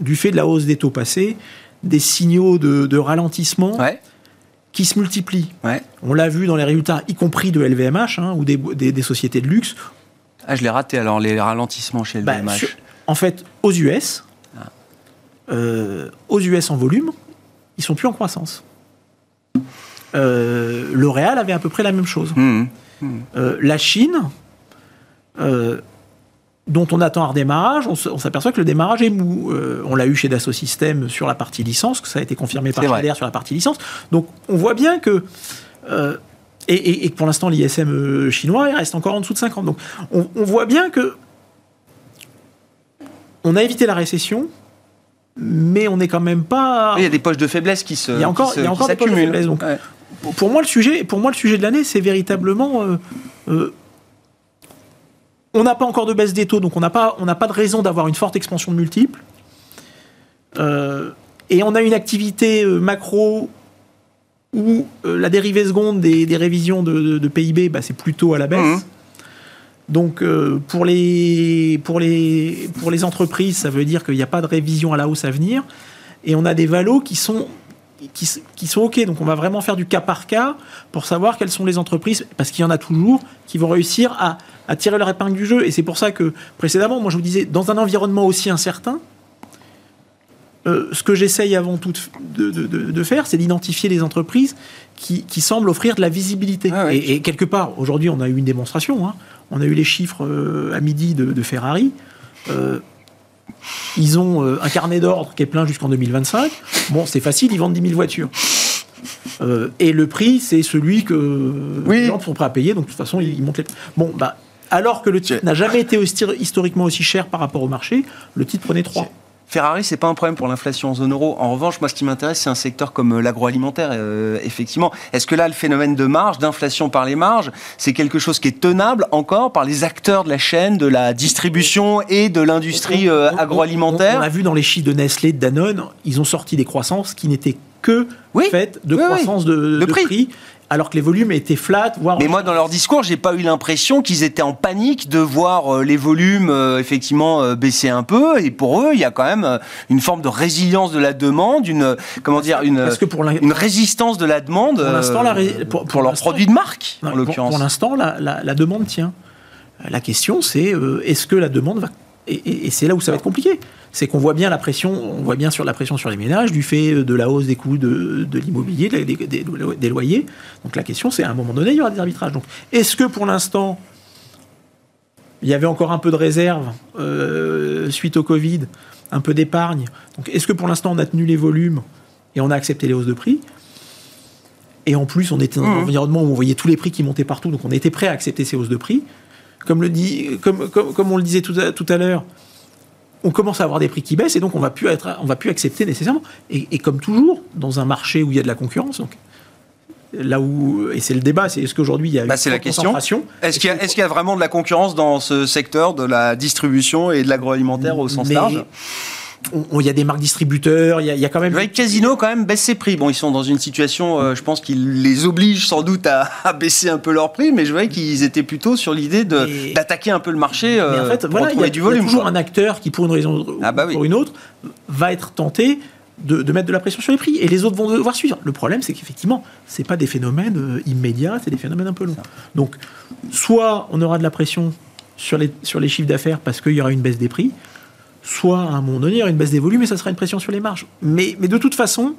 du fait de la hausse des taux passés, des signaux de, de ralentissement Ouais, qui se multiplient. ouais. On l'a vu dans les résultats, y compris de LVMH hein, ou des, des- des sociétés de luxe. Ah, je l'ai raté alors, les ralentissements chez le Bah, sur- en fait, aux US, euh, aux US en volume, ils sont plus en croissance. Euh, L'Oréal avait à peu près la même chose. Hum, Euh, la Chine, dont on attend un redémarrage, on s'aperçoit que le démarrage est mou. Euh, on l'a eu chez Dassault Systèmes sur la partie licence, que ça a été confirmé par. Schneider sur la partie licence. Donc on voit bien que. euh, et, et- et que pour l'instant, l'ISM euh, chinois il reste encore en dessous de 50. Donc on, on voit bien que. On a évité la récession, mais on n'est quand même pas. Il y a des poches de faiblesse qui se Il y a encore- qui se- il y a encore des poches de faiblesse, donc. Ouais. Pour- moi, le sujet, pour moi, le sujet de l'année, c'est véritablement. euh, euh, on n'a pas encore de baisse des taux, donc on n'a pas, on n'a pas de raison d'avoir une forte expansion de multiples. Euh, et on a une activité macro où euh, la dérivée seconde des, des révisions de, de- de PIB, bah, c'est plutôt à la baisse. Mhm. Donc euh, pour, les, pour, les, pour les entreprises, ça veut dire qu'il n'y a pas de révision à la hausse à venir. Et on a des valos qui sont, qui, s- qui sont OK. Donc on va vraiment faire du cas par cas pour savoir quelles sont les entreprises, parce qu'il y en a toujours, qui vont réussir à, à tirer leur épingle du jeu. Et c'est pour ça que précédemment, moi je vous disais, dans un environnement aussi incertain, euh, ce que j'essaye avant tout de, de- de- de faire, c'est d'identifier les entreprises qui, qui semblent offrir de la visibilité. Ah ouais. et, et quelque part, aujourd'hui, on a eu une démonstration. hein. On a eu les chiffres euh, à midi de, Ferrari. Euh, ils ont un carnet d'ordre qui est plein jusqu'en 2025. Bon, c'est facile, ils vendent 10 000 voitures. Et le prix, c'est celui que Oui. les gens sont prêts à payer. Donc, de toute façon, ils, ils montent les Bon, bah, alors que le titre n'a jamais été aussi- historiquement aussi cher par rapport au marché, le titre prenait 3. Ferrari, c'est pas un problème pour l'inflation en zone euro. En revanche, moi, ce qui m'intéresse, c'est un secteur comme euh, l'agroalimentaire. euh, effectivement, est-ce que là, le phénomène de marge, d'inflation par les marges, c'est quelque chose qui est tenable encore par les acteurs de la chaîne, de la distribution et de l'industrie euh, on- agroalimentaire? On, on a vu dans les chiffres de Nestlé, de Danone, ils ont sorti des croissances qui n'étaient que Oui. faites de Oui, oui. croissance de, De de prix. prix. Alors que les volumes étaient flat, voire. Mais moi, dans leur discours, j'ai pas eu l'impression qu'ils étaient en panique de voir euh, les volumes euh, effectivement euh, baisser un peu. Et pour eux, il y a quand même une forme de résilience de la demande, une comment dire, une, Parce que pour une résistance de la demande Pour l'instant, la ré- pour- pour, pour leurs produits de marque Non, en pour- l'occurrence. Pour l'instant, la, la- la demande tient. La question, c'est euh, est-ce que la demande va. Et, et- et c'est là où ça va être compliqué. C'est qu'on voit bien la pression, on voit bien sur la pression sur les ménages du fait de la hausse des coûts de, de l'immobilier, des, des- des- des loyers. Donc la question, c'est à un moment donné, il y aura des arbitrages. Donc est-ce que pour l'instant, il y avait encore un peu de réserve euh, suite au Covid, un peu d'épargne? Donc est-ce que pour l'instant, on a tenu les volumes et on a accepté les hausses de prix? Et en plus, on était dans un Mhm. environnement où on voyait tous les prix qui montaient partout, donc on était prêt à accepter ces hausses de prix. Comme, le dit, comme, comme, comme on le disait tout à, tout à l'heure, on commence à avoir des prix qui baissent et donc on va plus être, on va plus accepter nécessairement. Et, et comme toujours, dans un marché où il y a de la concurrence, donc là où et c'est le débat, c'est est-ce qu'aujourd'hui il y a Bah, une la question. Est-ce qu'il y, a- y vraiment de la concurrence dans ce secteur de la distribution et de l'agroalimentaire au sens Mais large? Il y a des marques distributeurs, il y a, il y a quand même. Que Casino quand même baisse ses prix. Bon, ils sont dans une situation, euh, je pense qu'ils les obligent sans doute à, à baisser un peu leurs prix, mais je voyais qu'ils étaient plutôt sur l'idée d'attaquer un peu le marché euh, Mais en fait, pour voilà, y, a, du il y a volume. toujours quoi. un acteur qui, pour une raison ou Ah bah oui. pour une autre, va être tenté de, de mettre de la pression sur les prix. Et les autres vont devoir suivre. Le problème, c'est qu'effectivement, c'est pas des phénomènes euh, immédiats, c'est des phénomènes un peu longs. Donc, soit on aura de la pression sur les, sur les chiffres d'affaires parce qu'il y aura une baisse des prix, soit à un moment donné, il y aura une baisse des volumes et ça sera une pression sur les marges. Mais, mais de toute façon,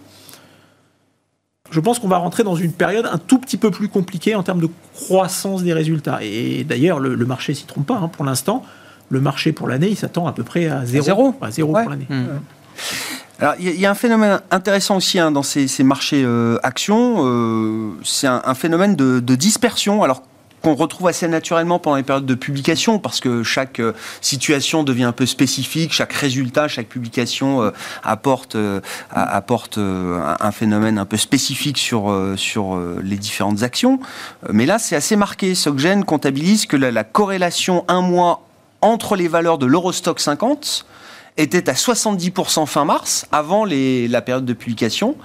je pense qu'on va rentrer dans une période un tout petit peu plus compliquée en termes de croissance des résultats. Et d'ailleurs, le, le marché s'y trompe pas. hein. Pour l'instant, le marché pour l'année, il s'attend à peu près à zéro. zéro. À zéro Ouais. pour l'année. Hmm. Alors, il y, a- il y a un phénomène intéressant aussi hein, dans ces, ces marchés euh, actions. euh, c'est un, un phénomène de, de dispersion. Alors qu'on retrouve assez naturellement pendant les périodes de publication, parce que chaque euh, situation devient un peu spécifique, chaque résultat, chaque publication euh, apporte, euh, apporte un, phénomène un peu spécifique sur, sur les différentes actions. Mais là, c'est assez marqué. Soggen comptabilise que la, la corrélation un mois entre les valeurs de l'Eurostock 50 était à 70% fin mars, avant la période de publication.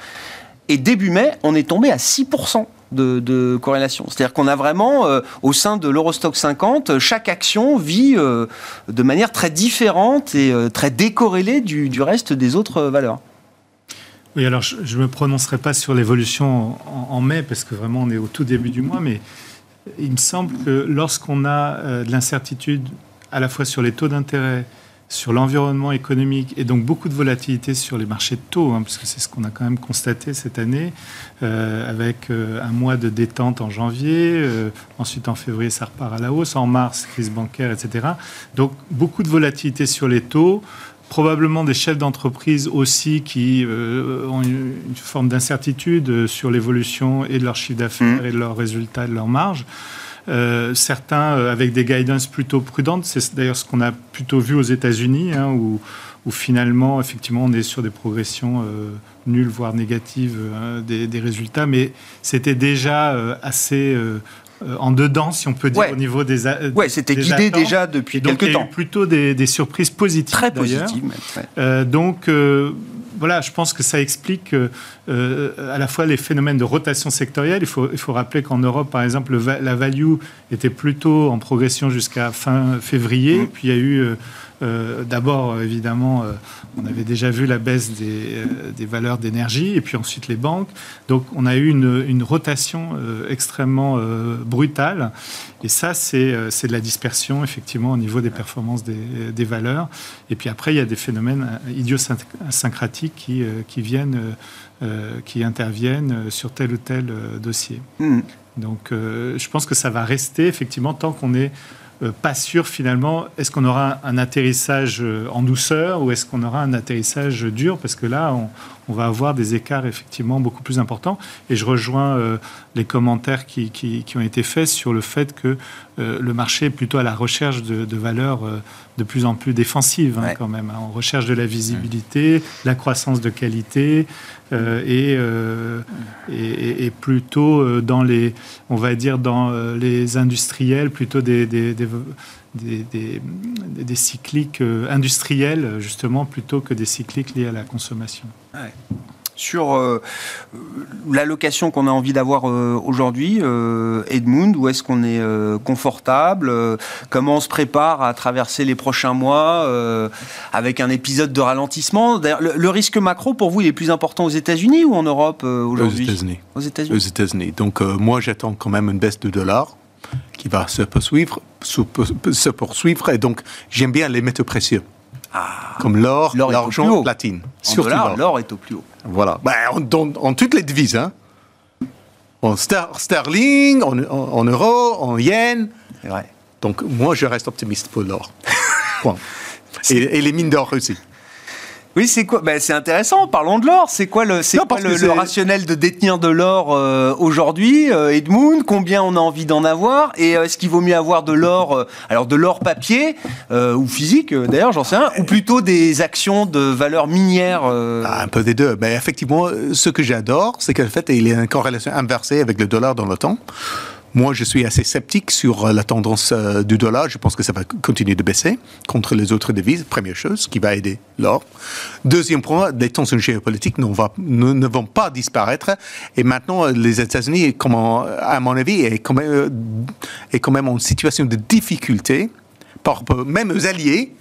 Et début mai, on est tombé à 6% de, corrélation. C'est-à-dire qu'on a vraiment, euh, au sein de l'Eurostock 50, chaque action vit euh, de manière très différente et euh, très décorrélée du, reste des autres valeurs. Oui, alors je ne me prononcerai pas sur l'évolution en, en mai, parce que vraiment on est au tout début du mois, mais il me semble que lorsqu'on a de l'incertitude à la fois sur les taux d'intérêt, sur l'environnement économique et donc beaucoup de volatilité sur les marchés de taux, hein, parce que c'est ce qu'on a quand même constaté cette année, euh, avec euh, un mois de détente en janvier, euh, ensuite en février ça repart à la hausse, en mars crise bancaire, etc. Donc beaucoup de volatilité sur les taux, probablement des chefs d'entreprise aussi qui euh, ont une, une forme d'incertitude sur l'évolution et de leur chiffre d'affaires Mhm. et de leurs résultats, de leurs marges. Euh, certains euh, avec des guidance plutôt prudentes. C'est d'ailleurs ce qu'on a plutôt vu aux États-Unis, hein, où, où finalement, effectivement, on est sur des progressions euh, nulles, voire négatives des, des résultats. Mais c'était déjà assez en dedans, si on peut dire, Ouais. au niveau des. Ouais, c'était guidé attentes. déjà depuis donc, quelques il y a eu temps. plutôt des, des surprises positives. Très ouais. Euh, donc, euh, voilà, je pense que ça explique euh, euh, à la fois les phénomènes de rotation sectorielle. Il faut, il faut rappeler qu'en Europe, par exemple, la value était plutôt en progression jusqu'à fin février. Mhm. Puis il y a eu euh, d'abord, évidemment, euh, on avait déjà vu la baisse des, euh, des valeurs d'énergie, et puis ensuite les banques. Donc on a eu une, une rotation extrêmement brutale. Et ça, c'est de la dispersion, effectivement, au niveau des performances des, des valeurs. Et puis après, il y a des phénomènes idiosyncratiques qui, qui viennent, qui interviennent sur tel ou tel dossier. Mhm. Donc, je pense que ça va rester effectivement tant qu'on euh, pas sûr finalement. Est-ce qu'on aura un, un atterrissage euh, en douceur ou est-ce qu'on aura un atterrissage dur? Parce que là, on, on va avoir des écarts effectivement beaucoup plus importants. Et je rejoins euh, les commentaires qui, qui- qui ont été faits sur le fait que euh, le marché est plutôt à la recherche de, de valeurs euh, de plus en plus défensives hein, Ouais. quand même. hein. On recherche de la visibilité, la croissance de qualité et, et, et- et plutôt dans les, on va dire dans les industriels, plutôt des, des, des, des- des- des- des cycliques industriels justement plutôt que des cycliques liés à la consommation. Sur euh, l'allocation qu'on a envie d'avoir euh, aujourd'hui, euh, Edmund, où est-ce qu'on est confortable Comment on se prépare à traverser les prochains mois avec un épisode de ralentissement le, le risque macro, pour vous, il est plus important aux États-Unis ou en Europe euh, Aux aujourd'hui? États-Unis. Aux États-Unis. Donc, moi, j'attends quand même une baisse de dollar qui va se poursuivre, se poursuivre et donc, j'aime bien les métaux précieux. Comme l'or, l'argent, platine. En Surtout l'or. est au plus haut. Voilà. Ben, en, dans- en toutes les devises. Hein. En ster- sterling, en, en- en euros, en yen. Donc, moi, je reste optimiste pour l'or. Et les mines d'or aussi. Oui, c'est quoi? Ben, C'est intéressant, parlons de l'or. C'est quoi le, c'est Non, quoi parce le, rationnel de détenir de l'or euh, aujourd'hui euh, Edmund, combien on a envie d'en avoir? Et euh, est-ce qu'il vaut mieux avoir de l'or, alors de l'or papier ou physique d'ailleurs, j'en sais rien, ou plutôt des actions de valeur minière Ah, un peu des deux. Mais effectivement, ce que j'adore, c'est qu'en fait, il y a une corrélation inversée avec le dollar dans le temps. Moi, je suis assez sceptique sur euh, la tendance euh, du dollar. Je pense que ça va continuer de baisser contre les autres devises. Première chose, qui va aider l'or. Deuxième point, les tensions géopolitiques ne, vont pas disparaître. Et maintenant, euh, les États-Unis, à mon avis, est quand même, en situation de difficulté par même aux alliés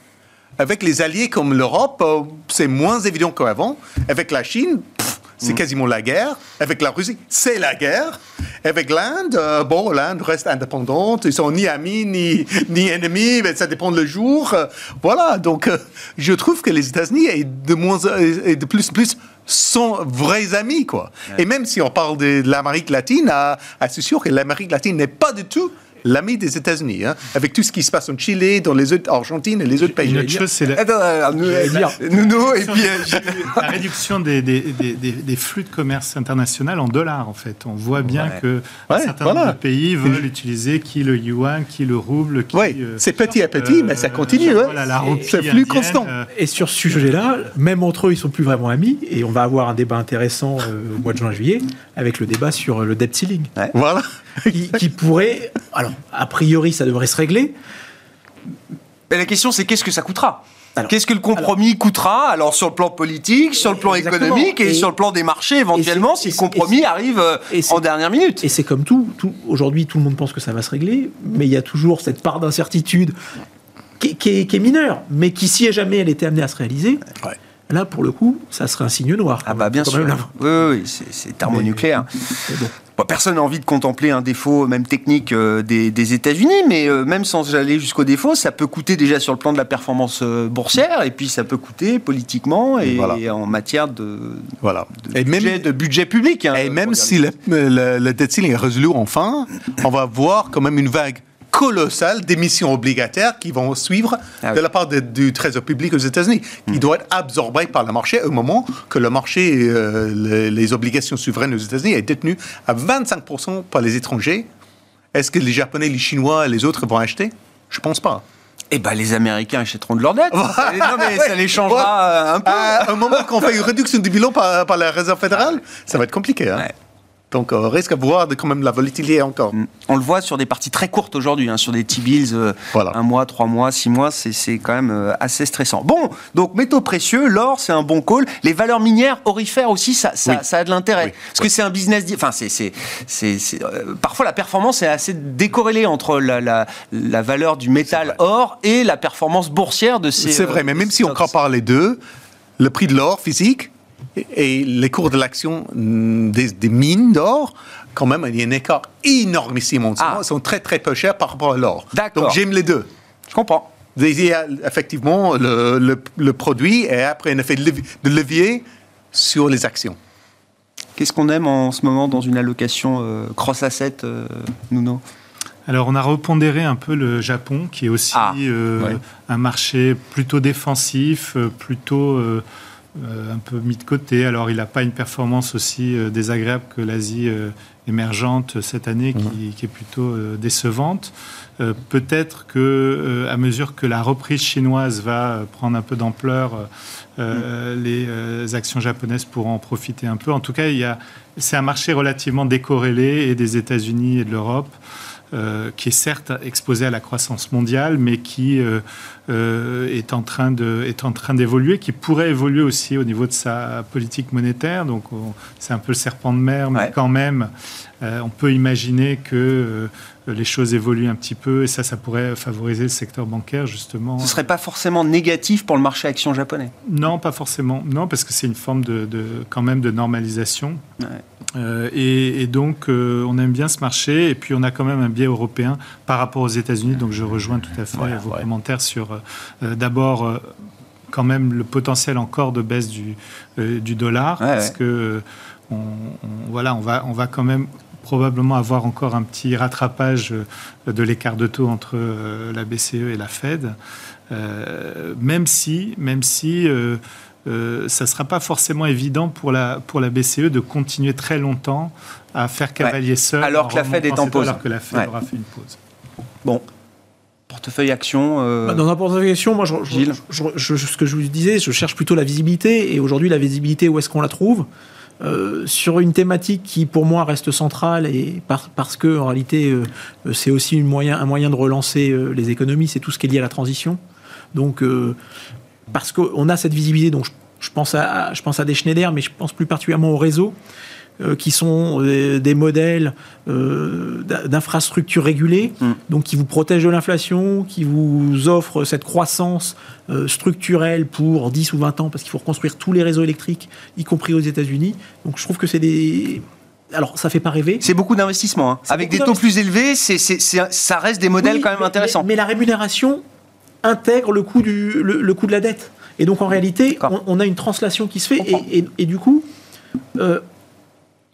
avec les alliés comme l'Europe, c'est moins évident qu'avant. Avec la Chine, pff, c'est quasiment la guerre. Avec la Russie, c'est la guerre. Avec l'Inde, euh, bon, l'Inde reste indépendante. Ils sont ni amis ni, ni ennemis, mais ça dépend le jour. Euh, voilà, donc euh, je trouve que les États-Unis est de moins et de plus en plus sont vrais amis, quoi. Et même si on parle de, de l'Amérique latine, ah, c'est sûr que l'Amérique latine n'est pas du tout l'ami des États-Unis, hein, avec tout ce qui se passe en Chili, dans les autres Argentine et les autres pays. Une autre chose, c'est la, Attends, alors, nous, J'allais dire. Nuno, et puis euh, la réduction des, des, des- des- des flux de commerce international en dollars, en fait. On voit bien Ouais. que un Ouais, certain voilà. nombre de pays veulent utiliser qui le yuan, qui le rouble, qui... Oui, euh, c'est petit à petit, mais ça continue. hein. voilà, la c'est flux indienne, constant. euh, Et sur ce sujet-là, même entre eux, ils sont plus vraiment amis. Et on va avoir un débat intéressant euh, au mois de juin-juillet avec le débat sur euh, le debt ceiling, Voilà. Qui, qui pourrait, alors a priori, ça devrait se régler. Mais la question, c'est qu'est-ce que ça coûtera? Qu'est-ce que le compromis coûtera? Alors sur le plan politique, sur le plan économique et, Et- sur le plan des marchés éventuellement si le compromis arrive euh, en dernière minute. Et c'est comme tout, tout aujourd'hui, tout le monde pense que ça va se régler, mais il y a toujours cette part d'incertitude qui, qui est, qui est mineure, mais qui, si jamais elle était amenée à se réaliser, Ouais. là, pour le coup, ça serait un signe noir. Ah bah bien sûr. même. Oui, oui, oui, c'est- c'est thermonucléaire. Mais bon. Bon, personne n'a envie de contempler un défaut, même technique, euh, des, des États-Unis, mais euh, même sans aller jusqu'au défaut, ça peut coûter déjà sur le plan de la performance euh, boursière, et puis ça peut coûter politiquement et, Voilà. et en matière de, Voilà. de Et budget, même, de budget public. hein, et même si le, le, le ceiling est résolu enfin, on va voir quand même une vague colossale d'émissions obligataires qui vont suivre Ah oui. de la part de- du Trésor public aux États-Unis, qui doit être absorbé par le marché au moment que le marché, euh, les, les obligations souveraines aux États-Unis est détenu à 25% par les étrangers. Est-ce que les Japonais, les Chinois et les autres vont acheter? Je pense pas. Eh ben, les Américains achèteront de leur dette. non, mais ça les changera euh, un peu. À un moment qu'on fait une réduction du bilan par, par la Réserve fédérale, ça va être compliqué. hein. Ouais. Donc, on risque de voir de, quand même la volatilité encore. Mm. On le voit sur des parties très courtes aujourd'hui, hein, sur des T-bills, euh, Voilà. un mois, trois mois, six mois, c'est quand même euh, assez stressant. Bon, donc métaux précieux, l'or, c'est un bon call. Les valeurs minières, orifères aussi, ça, ça, Oui. ça a de l'intérêt. Oui. Parce que c'est un business. Enfin, c'est, euh, parfois la performance est assez décorrélée entre la, la, la valeur du métal or et la performance boursière de ces. C'est vrai, euh, mais même si on compare les deux, le prix de l'or physique et- les cours de l'action mm, des, des mines d'or, quand même, il y a un écart énormissime en ce Ah. moment. Ils sont très, très peu chers par rapport à l'or. D'accord. Donc, j'aime les deux. Je comprends. Il y a effectivement le, le- le produit et après un effet de levi- de levier sur les actions. Qu'est-ce qu'on aime en ce moment dans une allocation euh, cross-asset, euh, Nuno? Alors, on a repondéré un peu le Japon, qui est aussi Ah, euh, ouais. un marché plutôt défensif, euh, plutôt euh, un peu mis de côté. Alors, il n'a pas une performance aussi euh, désagréable que l'Asie euh, émergente cette année, qui, qui est plutôt euh, décevante. Euh, Peut-être que, euh, à mesure que la reprise chinoise va euh, prendre un peu d'ampleur, euh, les euh, actions japonaises pourront en profiter un peu. En tout cas, il y a, c'est un marché relativement décorrélé et des États-Unis et de l'Europe. Euh, qui est certes exposé à la croissance mondiale, mais qui euh, euh, est en train de est en train d'évoluer, qui pourrait évoluer aussi au niveau de sa politique monétaire. Donc on- c'est un peu le serpent de mer, mais Ouais. quand même, on peut imaginer que les choses évoluent un petit peu, et ça, ça pourrait favoriser le secteur bancaire justement. Ce serait pas forcément négatif pour le marché action japonais? Non, pas forcément. Non, parce que c'est une forme de, de- quand même de normalisation. Ouais. Euh, et, et donc, euh, on aime bien ce marché. Et puis, on a quand même un biais européen par rapport aux États-Unis. Donc, je rejoins tout à fait vos ouais. commentaires sur euh, d'abord quand même le potentiel encore de baisse du, du dollar, Ouais, parce que on, on- voilà, on va, on va quand même probablement avoir encore un petit rattrapage de l'écart de taux entre la BCE et la Fed, même si, même si euh, ça ne sera pas forcément évident pour la, pour la BCE de continuer très longtemps à faire cavalier seul. Alors que la Fed est en pause. Alors que la Fed aura fait une pause. Bon, portefeuille action euh, bah, Dans un portefeuille action, moi, je, je, ce que je vous disais, je cherche plutôt la visibilité. Et aujourd'hui, la visibilité, où est-ce qu'on la trouve? Euh, sur une thématique qui pour moi reste centrale et parce que en réalité euh, c'est aussi une moyen, un moyen de relancer les économies, c'est tout ce qui est lié à la transition. Donc parce qu'on a cette visibilité, donc je, pense à, je pense à des Schneider, mais je pense plus particulièrement au réseau. Euh, qui sont euh, des, modèles euh, d'infrastructures régulées, mm. donc qui vous protègent de l'inflation, qui vous offrent cette croissance structurelle pour 10 ou 20 ans, parce qu'il faut reconstruire tous les réseaux électriques, y compris aux États-Unis. Donc je trouve que c'est des, alors, ça fait pas rêver. C'est beaucoup d'investissement. Hein. Avec des taux plus élevés, c'est, ça reste des modèles quand même intéressants. Mais, la rémunération intègre le coût, du, le, coût de la dette. Et donc, en réalité, on, a une translation qui se fait. Et, du coup,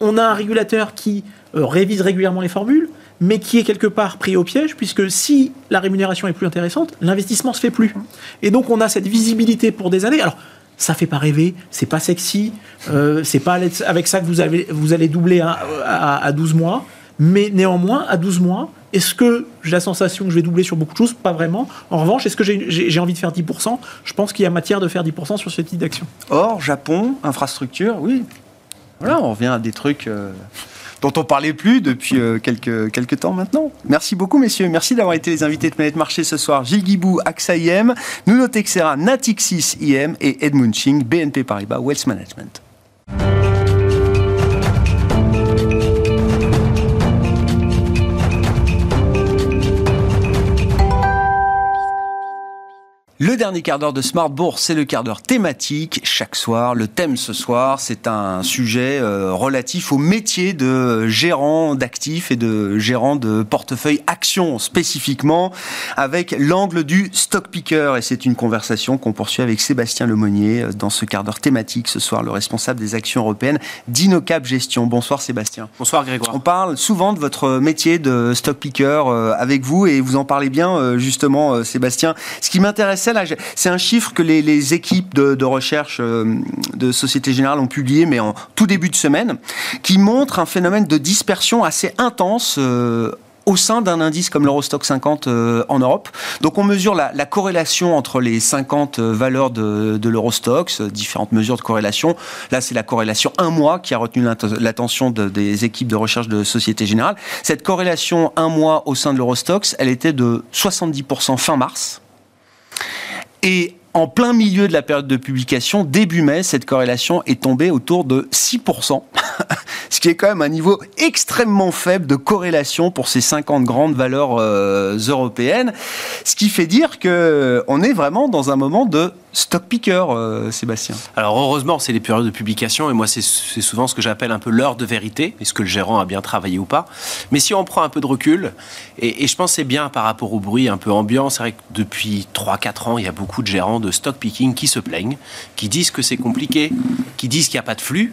on a un régulateur qui euh, révise régulièrement les formules, mais qui est quelque part pris au piège, puisque si la rémunération est plus intéressante, l'investissement se fait plus. Et donc on a cette visibilité pour des années. Alors, ça fait pas rêver, c'est pas sexy, euh, c'est pas avec ça que vous, avez, vous allez doubler à, 12 mois, mais néanmoins, à 12 mois, est-ce que j'ai la sensation que je vais doubler sur beaucoup de choses? Pas vraiment. En revanche, est-ce que j'ai envie de faire 10% Je pense qu'il y a matière de faire 10% sur ce type d'action. Or, Japon, infrastructure, oui, voilà, on revient à des trucs euh, dont on parlait plus depuis euh, quelques, quelques temps maintenant. Merci beaucoup, messieurs. Merci d'avoir été les invités de Planète Marché ce soir. Gilles Guibou, AXA IM, Nuno Texera, Natixis IM et Edmund Ching, BNP Paribas Wealth Management. Le dernier quart d'heure de Smart Bourse, c'est le quart d'heure thématique. Chaque soir, le thème ce soir, c'est un sujet euh, relatif au métier de gérant d'actifs et de gérant de portefeuille actions spécifiquement, avec l'angle du stock picker. Et c'est une conversation qu'on poursuit avec Sébastien Lemonnier euh, dans ce quart d'heure thématique ce soir, le responsable des actions européennes d'Inocap Gestion. Bonsoir Sébastien. Bonsoir Grégoire. On parle souvent de votre métier de stock picker euh, avec vous et vous en parlez bien justement Sébastien. Ce qui m'intéressait c'est un chiffre que les, équipes de, recherche euh, de Société Générale ont publié, mais en tout début de semaine, qui montre un phénomène de dispersion assez intense. Euh, au sein d'un indice comme l'Eurostock 50 euh, en Europe. Donc on mesure la, corrélation entre les 50 valeurs de, de l'Eurostox, différentes mesures de corrélation. Là, c'est la corrélation un mois qui a retenu l'attention des équipes de recherche de Société Générale. Cette corrélation un mois au sein de l'Eurostox, elle était de 70% fin mars. Et en plein milieu de la période de publication, début mai, cette corrélation est tombée autour de 6%, ce qui est quand même un niveau extrêmement faible de corrélation pour ces 50 grandes valeurs euh, européennes, ce qui fait dire que on est vraiment dans un moment de stock picker, euh, Sébastien Alors heureusement, c'est les périodes de publication et moi c'est souvent ce que j'appelle un peu l'heure de vérité, est-ce que le gérant a bien travaillé ou pas? Mais si on prend un peu de recul, et, je pense c'est bien par rapport au bruit un peu ambiant, c'est vrai que depuis 3-4 ans, il y a beaucoup de gérants de stock picking qui se plaignent, qui disent que c'est compliqué, qui disent qu'il n'y a pas de flux.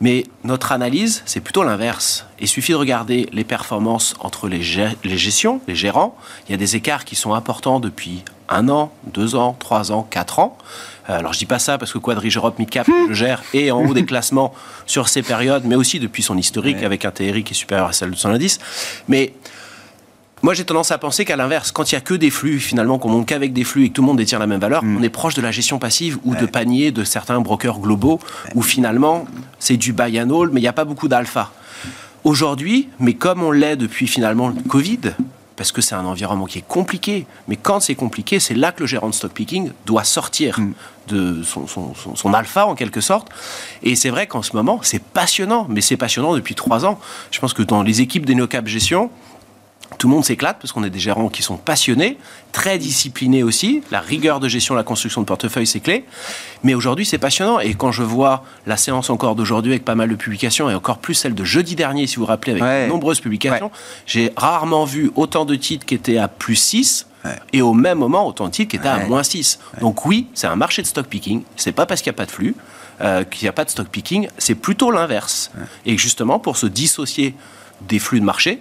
Mais notre analyse, c'est plutôt l'inverse. Il suffit de regarder les performances entre les, les gestions, les gérants. Il y a des écarts qui sont importants depuis un an, deux ans, trois ans, quatre ans. Euh, alors je dis pas ça parce que Quadrige Europe Midcap le gère et en haut des classements sur ces périodes, mais aussi depuis son historique avec un TRI qui est supérieur à celle de son indice. Mais moi, j'ai tendance à penser qu'à l'inverse, quand il y a que des flux, finalement, qu'on monte qu'avec des flux et que tout le monde détient la même valeur, mm. on est proche de la gestion passive ou de panier de certains brokers globaux où finalement, c'est du buy and hold, mais il n'y a pas beaucoup d'alpha. Aujourd'hui, mais comme on l'est depuis finalement le Covid, parce que c'est un environnement qui est compliqué. Mais quand c'est compliqué, c'est là que le gérant de stock picking doit sortir mm. de son, alpha en quelque sorte. Et c'est vrai qu'en ce moment, c'est passionnant, mais c'est passionnant depuis trois ans. Je pense que dans les équipes d'Enocap Gestion, tout le monde s'éclate parce qu'on est des gérants qui sont passionnés, très disciplinés aussi. La rigueur de gestion, la construction de portefeuille, c'est clé. Mais aujourd'hui, c'est passionnant. Et quand je vois la séance encore d'aujourd'hui avec pas mal de publications et encore plus celle de jeudi dernier, si vous vous rappelez, avec de nombreuses publications, j'ai rarement vu autant de titres qui étaient à plus 6 et au même moment autant de titres qui étaient à moins 6. Donc oui, c'est un marché de stock picking. C'est pas parce qu'il n'y a pas de flux euh, qu'il n'y a pas de stock picking. C'est plutôt l'inverse. Et justement, pour se dissocier des flux de marché,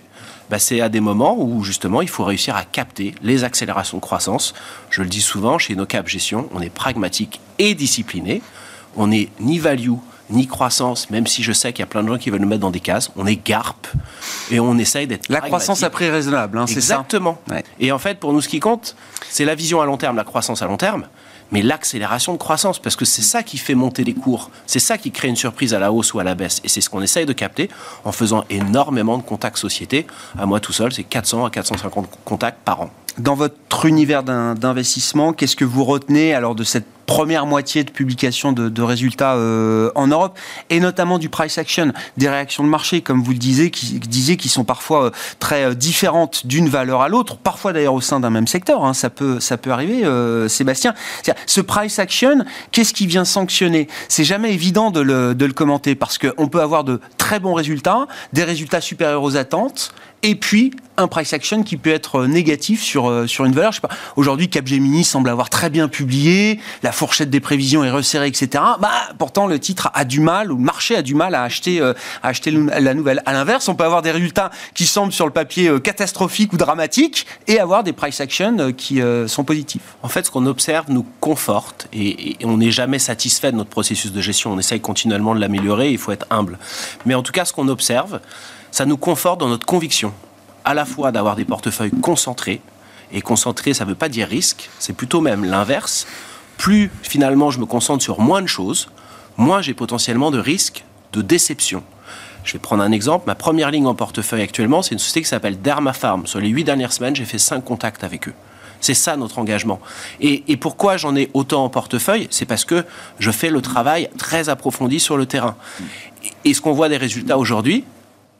bah, c'est à des moments où justement il faut réussir à capter les accélérations de croissance. Je le dis souvent, chez nos cap gestion, on est pragmatique et discipliné. On n'est ni value ni croissance, même si je sais qu'il y a plein de gens qui veulent nous mettre dans des cases. On est GARP et on essaye d'être. La croissance à prix raisonnable, hein, c'est ça? Exactement. Et en fait, pour nous, ce qui compte, c'est la vision à long terme, la croissance à long terme mais l'accélération de croissance, parce que c'est ça qui fait monter les cours, c'est ça qui crée une surprise à la hausse ou à la baisse. Et c'est ce qu'on essaye de capter en faisant énormément de contacts sociétés. À moi tout seul, c'est 400 à 450 contacts par an. Dans votre univers d'investissement, qu'est-ce que vous retenez alors de cette première moitié de publication de, résultats euh, en Europe, et notamment du price action, des réactions de marché, comme vous le disiez, qui, sont parfois euh, très euh, différentes d'une valeur à l'autre, parfois d'ailleurs au sein d'un même secteur, hein, ça, peut, ça peut arriver, Sébastien. Ce price action, qu'est-ce qui vient sanctionner? C'est jamais évident de le, de le commenter, parce qu'on peut avoir de très bons résultats, des résultats supérieurs aux attentes, et puis un price action qui peut être négatif sur, sur une valeur. Je sais pas, aujourd'hui Capgemini semble avoir très bien publié, la fourchette des prévisions est resserrée, etc. Bah, pourtant, le titre a du mal, ou le marché a du mal à acheter, euh, à acheter la nouvelle. À l'inverse, on peut avoir des résultats qui semblent sur le papier euh, catastrophiques ou dramatiques et avoir des price actions euh, qui sont positifs. En fait, ce qu'on observe nous conforte et, on n'est jamais satisfait de notre processus de gestion. On essaye continuellement de l'améliorer, il faut être humble. Mais en tout cas, ce qu'on observe, ça nous conforte dans notre conviction à la fois d'avoir des portefeuilles concentrés, et concentrés, ça ne veut pas dire risque, c'est plutôt même l'inverse plus finalement je me concentre sur moins de choses, moins j'ai potentiellement de risques de déception. Je vais prendre un exemple. Ma première ligne en portefeuille actuellement, c'est une société qui s'appelle Dermapharm. Sur les huit dernières semaines, j'ai fait cinq contacts avec eux. C'est ça notre engagement. Et, pourquoi j'en ai autant en portefeuille? C'est parce que je fais le travail très approfondi sur le terrain. Et, ce qu'on voit des résultats aujourd'hui,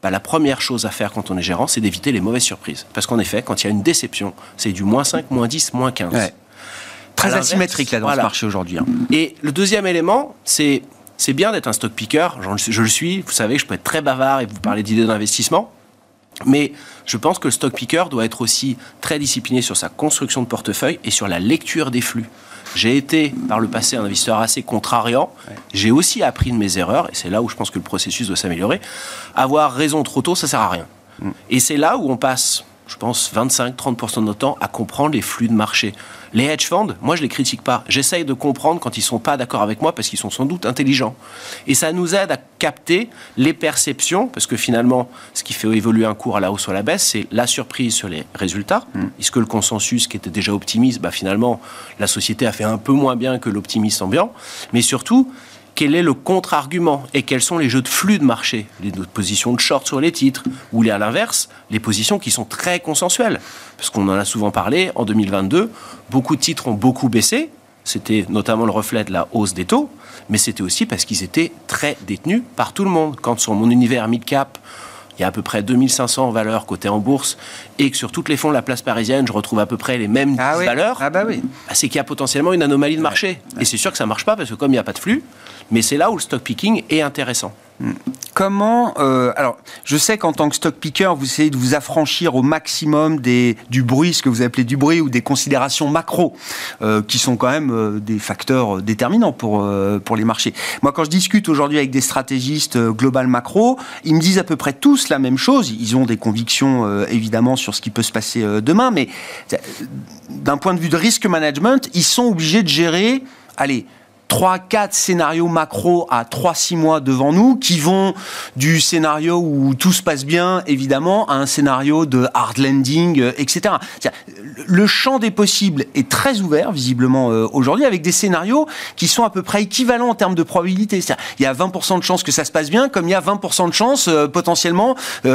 bah, la première chose à faire quand on est gérant, c'est d'éviter les mauvaises surprises. Parce qu'en effet, quand il y a une déception, c'est du moins 5, moins 10, moins 15 très asymétrique là dans ce marché aujourd'hui. Hein. Et le deuxième élément, c'est c'est bien d'être un stock picker. Je, le suis. Vous savez, je peux être très bavard et vous parler d'idées d'investissement. Mais je pense que le stock picker doit être aussi très discipliné sur sa construction de portefeuille et sur la lecture des flux. J'ai été par le passé un investisseur assez contrariant. J'ai aussi appris de mes erreurs, et c'est là où je pense que le processus doit s'améliorer. Avoir raison trop tôt, ça sert à rien. Mm. Et c'est là où on passe je pense, 25-30% de notre temps à comprendre les flux de marché. Les hedge funds, moi je les critique pas. J'essaye de comprendre quand ils sont pas d'accord avec moi parce qu'ils sont sans doute intelligents. Et ça nous aide à capter les perceptions parce que finalement, ce qui fait évoluer un cours à la hausse ou à la baisse, c'est la surprise sur les résultats. Mm. Est-ce que le consensus qui était déjà optimiste, bah finalement, la société a fait un peu moins bien que l'optimiste ambiant. Mais surtout, quel est le contre-argument et quels sont les jeux de flux de marché, les positions de short sur les titres, ou les, à l'inverse, les positions qui sont très consensuelles. Parce qu'on en a souvent parlé, en 2022, beaucoup de titres ont beaucoup baissé, c'était notamment le reflet de la hausse des taux, mais c'était aussi parce qu'ils étaient très détenus par tout le monde. Quand sur mon univers mid-cap, il y a à peu près 2500 valeurs cotées en bourse et que sur toutes les fonds de la place parisienne, je retrouve à peu près les mêmes ah valeurs, ah bah oui. Bah, c'est qu'il y a potentiellement une anomalie de marché. Et c'est sûr que ça ne marche pas parce que comme il n'y a pas de flux, mais c'est là où le stock picking est intéressant. Comment euh, Alors, je sais qu'en tant que stock picker, vous essayez de vous affranchir au maximum des, du bruit, ce que vous appelez du bruit, ou des considérations macro, euh, qui sont quand même euh, des facteurs déterminants pour, pour les marchés. Moi, quand je discute aujourd'hui avec des stratégistes global macro, ils me disent à peu près tous la même chose. Ils ont des convictions, évidemment, sur ce qui peut se passer demain, mais d'un point de vue de risk management, ils sont obligés de gérer, allez, 3 quatre scénarios macro à 3-6 mois devant nous qui vont du scénario où tout se passe bien, évidemment, à un scénario de hard landing, euh, etc. Le champ des possibles est très ouvert, visiblement, euh, aujourd'hui, avec des scénarios qui sont à peu près équivalents en termes de probabilité. Il y a 20% de chances que ça se passe bien, comme il y a 20% de chances, euh, potentiellement,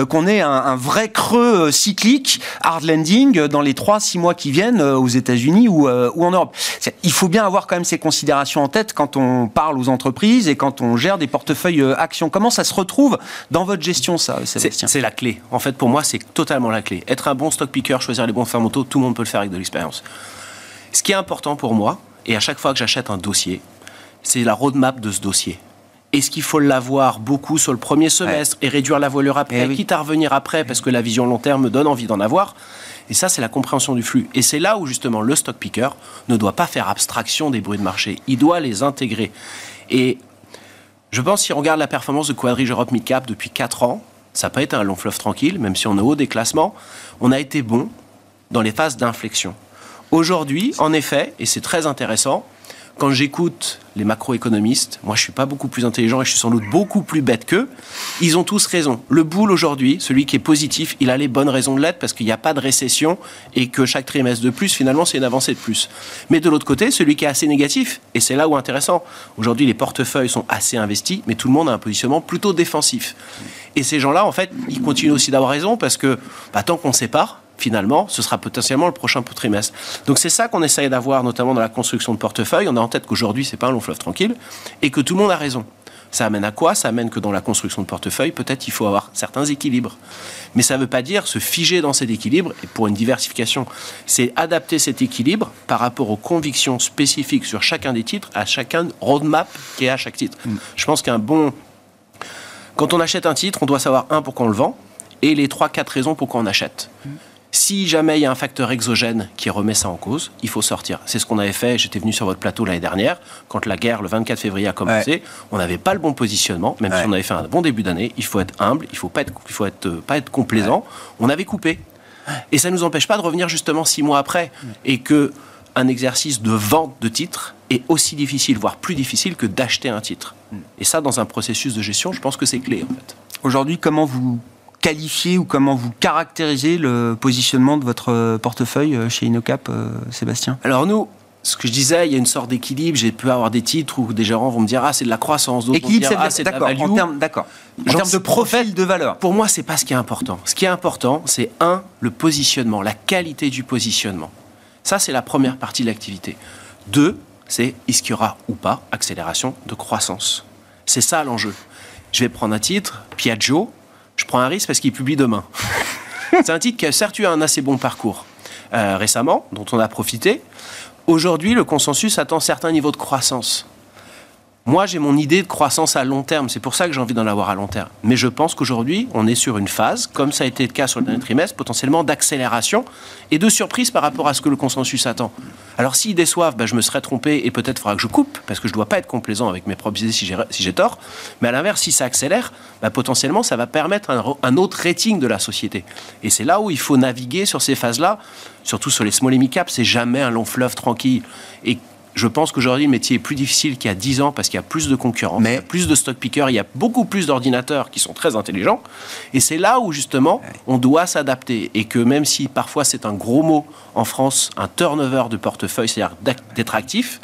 qu'on ait un, vrai creux cyclique, hard landing, dans les 3-6 mois qui viennent aux États-Unis ou en Europe. Il faut bien avoir quand même ces considérations en tête quand on parle aux entreprises et quand on gère des portefeuilles euh, actions Comment ça se retrouve dans votre gestion, ça, Sébastien? C'est la clé. En fait, pour moi, c'est totalement la clé. Être un bon stock picker, choisir les bons fondamentaux, tout le monde peut le faire avec de l'expérience. Ce qui est important pour moi, et à chaque fois que j'achète un dossier, c'est la roadmap de ce dossier. Est-ce qu'il faut l'avoir beaucoup sur le premier semestre et réduire la voilure après, eh quitte à revenir après parce que la vision long terme me donne envie d'en avoir? Et ça, c'est la compréhension du flux. Et c'est là où justement le stock picker ne doit pas faire abstraction des bruits de marché. Il doit les intégrer. Et je pense, si on regarde la performance de Quadrige Europe Midcap depuis 4 ans, Ça n'a pas été un long fleuve tranquille, même si on est haut des classements. On a été bon dans les phases d'inflexion. Aujourd'hui, en effet, et c'est très intéressant, quand j'écoute les macroéconomistes, moi je suis pas beaucoup plus intelligent et je suis sans doute beaucoup plus bête qu'eux, ils ont tous raison. Le boule aujourd'hui, celui qui est positif, il a les bonnes raisons de l'être parce qu'il n'y a pas de récession et que chaque trimestre de plus, finalement, c'est une avancée de plus. Mais de l'autre côté, celui qui est assez négatif, et c'est là où intéressant, aujourd'hui les portefeuilles sont assez investis, mais tout le monde a un positionnement plutôt défensif. Et ces gens-là, en fait, ils continuent aussi d'avoir raison parce que bah, tant qu'on sépare, finalement, ce sera potentiellement le prochain trimestre. Donc c'est ça qu'on essaye d'avoir, notamment dans la construction de portefeuille. On a en tête qu'aujourd'hui, c'est pas un long fleuve tranquille et que tout le monde a raison. Ça amène à quoi? Ça amène que dans la construction de portefeuille, peut-être il faut avoir certains équilibres. Mais ça ne veut pas dire se figer dans cet équilibre et pour une diversification. C'est adapter cet équilibre par rapport aux convictions spécifiques sur chacun des titres, à chacun roadmap qui est à chaque titre. Mm. Je pense qu'un bon... Quand on achète un titre, on doit savoir, un, pourquoi on le vend, et les trois, quatre raisons pourquoi on achète. Mm. Si jamais il y a un facteur exogène qui remet ça en cause, il faut sortir. C'est ce qu'on avait fait. J'étais venu sur votre plateau l'année dernière, quand la guerre, le 24 février, a commencé. On n'avait pas le bon positionnement, même si on avait fait un bon début d'année. Il faut être humble, il ne faut pas être, il faut être, euh, pas être complaisant. On avait coupé. Et ça ne nous empêche pas de revenir justement six mois après. Et que un exercice de vente de titres est aussi difficile, voire plus difficile que d'acheter un titre. Mm. Et ça, dans un processus de gestion, je pense que c'est clé en fait. Aujourd'hui, comment vous qualifier ou comment vous caractérisez le positionnement de votre portefeuille euh, chez Inocap, euh, Sébastien? Alors nous, ce que je disais, il y a une sorte d'équilibre. J'ai pu avoir des titres où des gérants vont me dire ah c'est de la croissance, d'autres vont dire ah c'est de la value. En termes, d'accord. En termes de profil de valeur. Pour moi, c'est pas ce qui est important. Ce qui est important, c'est un le positionnement, la qualité du positionnement. Ça, c'est la première partie de l'activité. Deux, c'est est-ce qu'il y aura ou pas accélération de croissance? C'est ça l'enjeu. Je vais prendre un titre, Piaggio, je prends un risque parce qu'il publie demain. c'est un titre qui a certes eu un assez bon parcours euh, récemment, dont on a profité. Aujourd'hui, le consensus attend certains niveaux de croissance. Moi, j'ai mon idée de croissance à long terme. C'est pour ça que j'ai envie d'en avoir à long terme. Mais je pense qu'aujourd'hui, on est sur une phase, comme ça a été le cas sur le dernier trimestre, potentiellement d'accélération et de surprise par rapport à ce que le consensus attend. Alors, s'ils déçoivent, ben, je me serais trompé et peut-être faudra que je coupe, parce que je ne dois pas être complaisant avec mes propres idées si j'ai tort. Mais à l'inverse, si ça accélère, ben, potentiellement, ça va permettre un, un autre rating de la société. Et c'est là où il faut naviguer sur ces phases-là, surtout sur les small et mid cap. C'est jamais un long fleuve tranquille. Et je pense qu'aujourd'hui, le métier est plus difficile qu'il y a 10 ans parce qu'il y a plus de il y a plus de stock pickers, il y a beaucoup plus d'ordinateurs qui sont très intelligents. Et c'est là où, justement, on doit s'adapter. Et que même si parfois c'est un gros mot en France, un turnover de portefeuille, c'est-à-dire d'être actif,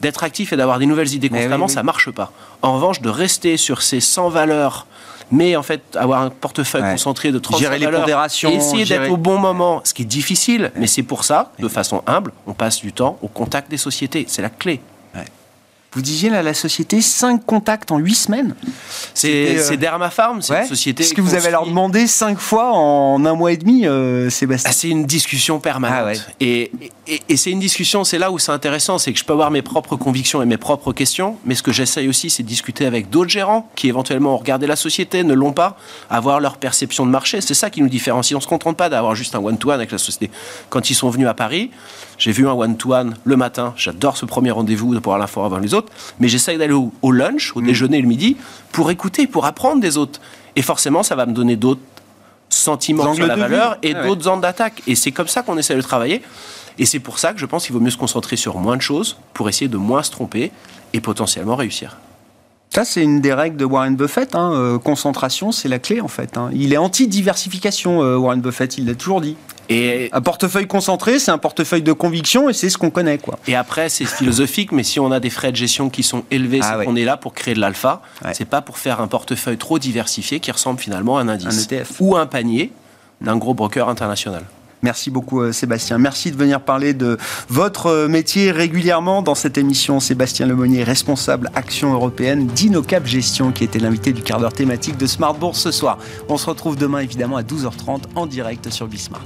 d'être actif et d'avoir des nouvelles idées constamment, ça ne marche pas. En revanche, de rester sur ces 100 valeurs mais en fait avoir un portefeuille concentré de 30 gérer les pondérations, et essayer d'être au bon moment, ce qui est difficile, mais c'est pour ça, de façon humble, on passe du temps au contact des sociétés, c'est la clé. Vous disiez là, la société, 5 contacts en 8 semaines C'est euh... Dermapharm, c'est une société. Est-ce que vous avez leur demandé 5 fois en un mois et demi, euh, Sébastien ah, C'est une discussion permanente. Ah et, et, c'est une discussion, c'est là où c'est intéressant, c'est que je peux avoir mes propres convictions et mes propres questions, mais ce que j'essaye aussi, c'est de discuter avec d'autres gérants qui éventuellement ont regardé la société, ne l'ont pas, avoir leur perception de marché. C'est ça qui nous différencie. On ne se contente pas d'avoir juste un one-to-one avec la société. Quand ils sont venus à Paris, j'ai vu un one-to-one le matin. J'adore ce premier rendez-vous pour avoir l'info avant les autres. Mais j'essaye d'aller au, lunch, au mm. déjeuner le midi, pour écouter, pour apprendre des autres. Et forcément, ça va me donner d'autres sentiments sur la valeur et ah d'autres angles d'attaque. Et c'est comme ça qu'on essaie de travailler. Et c'est pour ça que je pense qu'il vaut mieux se concentrer sur moins de choses pour essayer de moins se tromper et potentiellement réussir. Ça, c'est une des règles de Warren Buffett. Hein. Euh, concentration, c'est la clé en fait. Hein. Il est anti-diversification, euh, Warren Buffett, il l'a toujours dit. Et un portefeuille concentré, c'est un portefeuille de conviction et c'est ce qu'on connaît. Quoi. Et après, c'est philosophique, mais si on a des frais de gestion qui sont élevés, ah on est là pour créer de l'alpha. C'est pas pour faire un portefeuille trop diversifié qui ressemble finalement à un indice un e ou un panier d'un gros broker international. Merci beaucoup euh, Sébastien. Merci de venir parler de votre euh, métier régulièrement dans cette émission. Sébastien Lemonnier, responsable action européenne d'Inocap Gestion, qui était l'invité du quart d'heure thématique de Smart Bourse ce soir. On se retrouve demain évidemment à 12h30 en direct sur Bismart.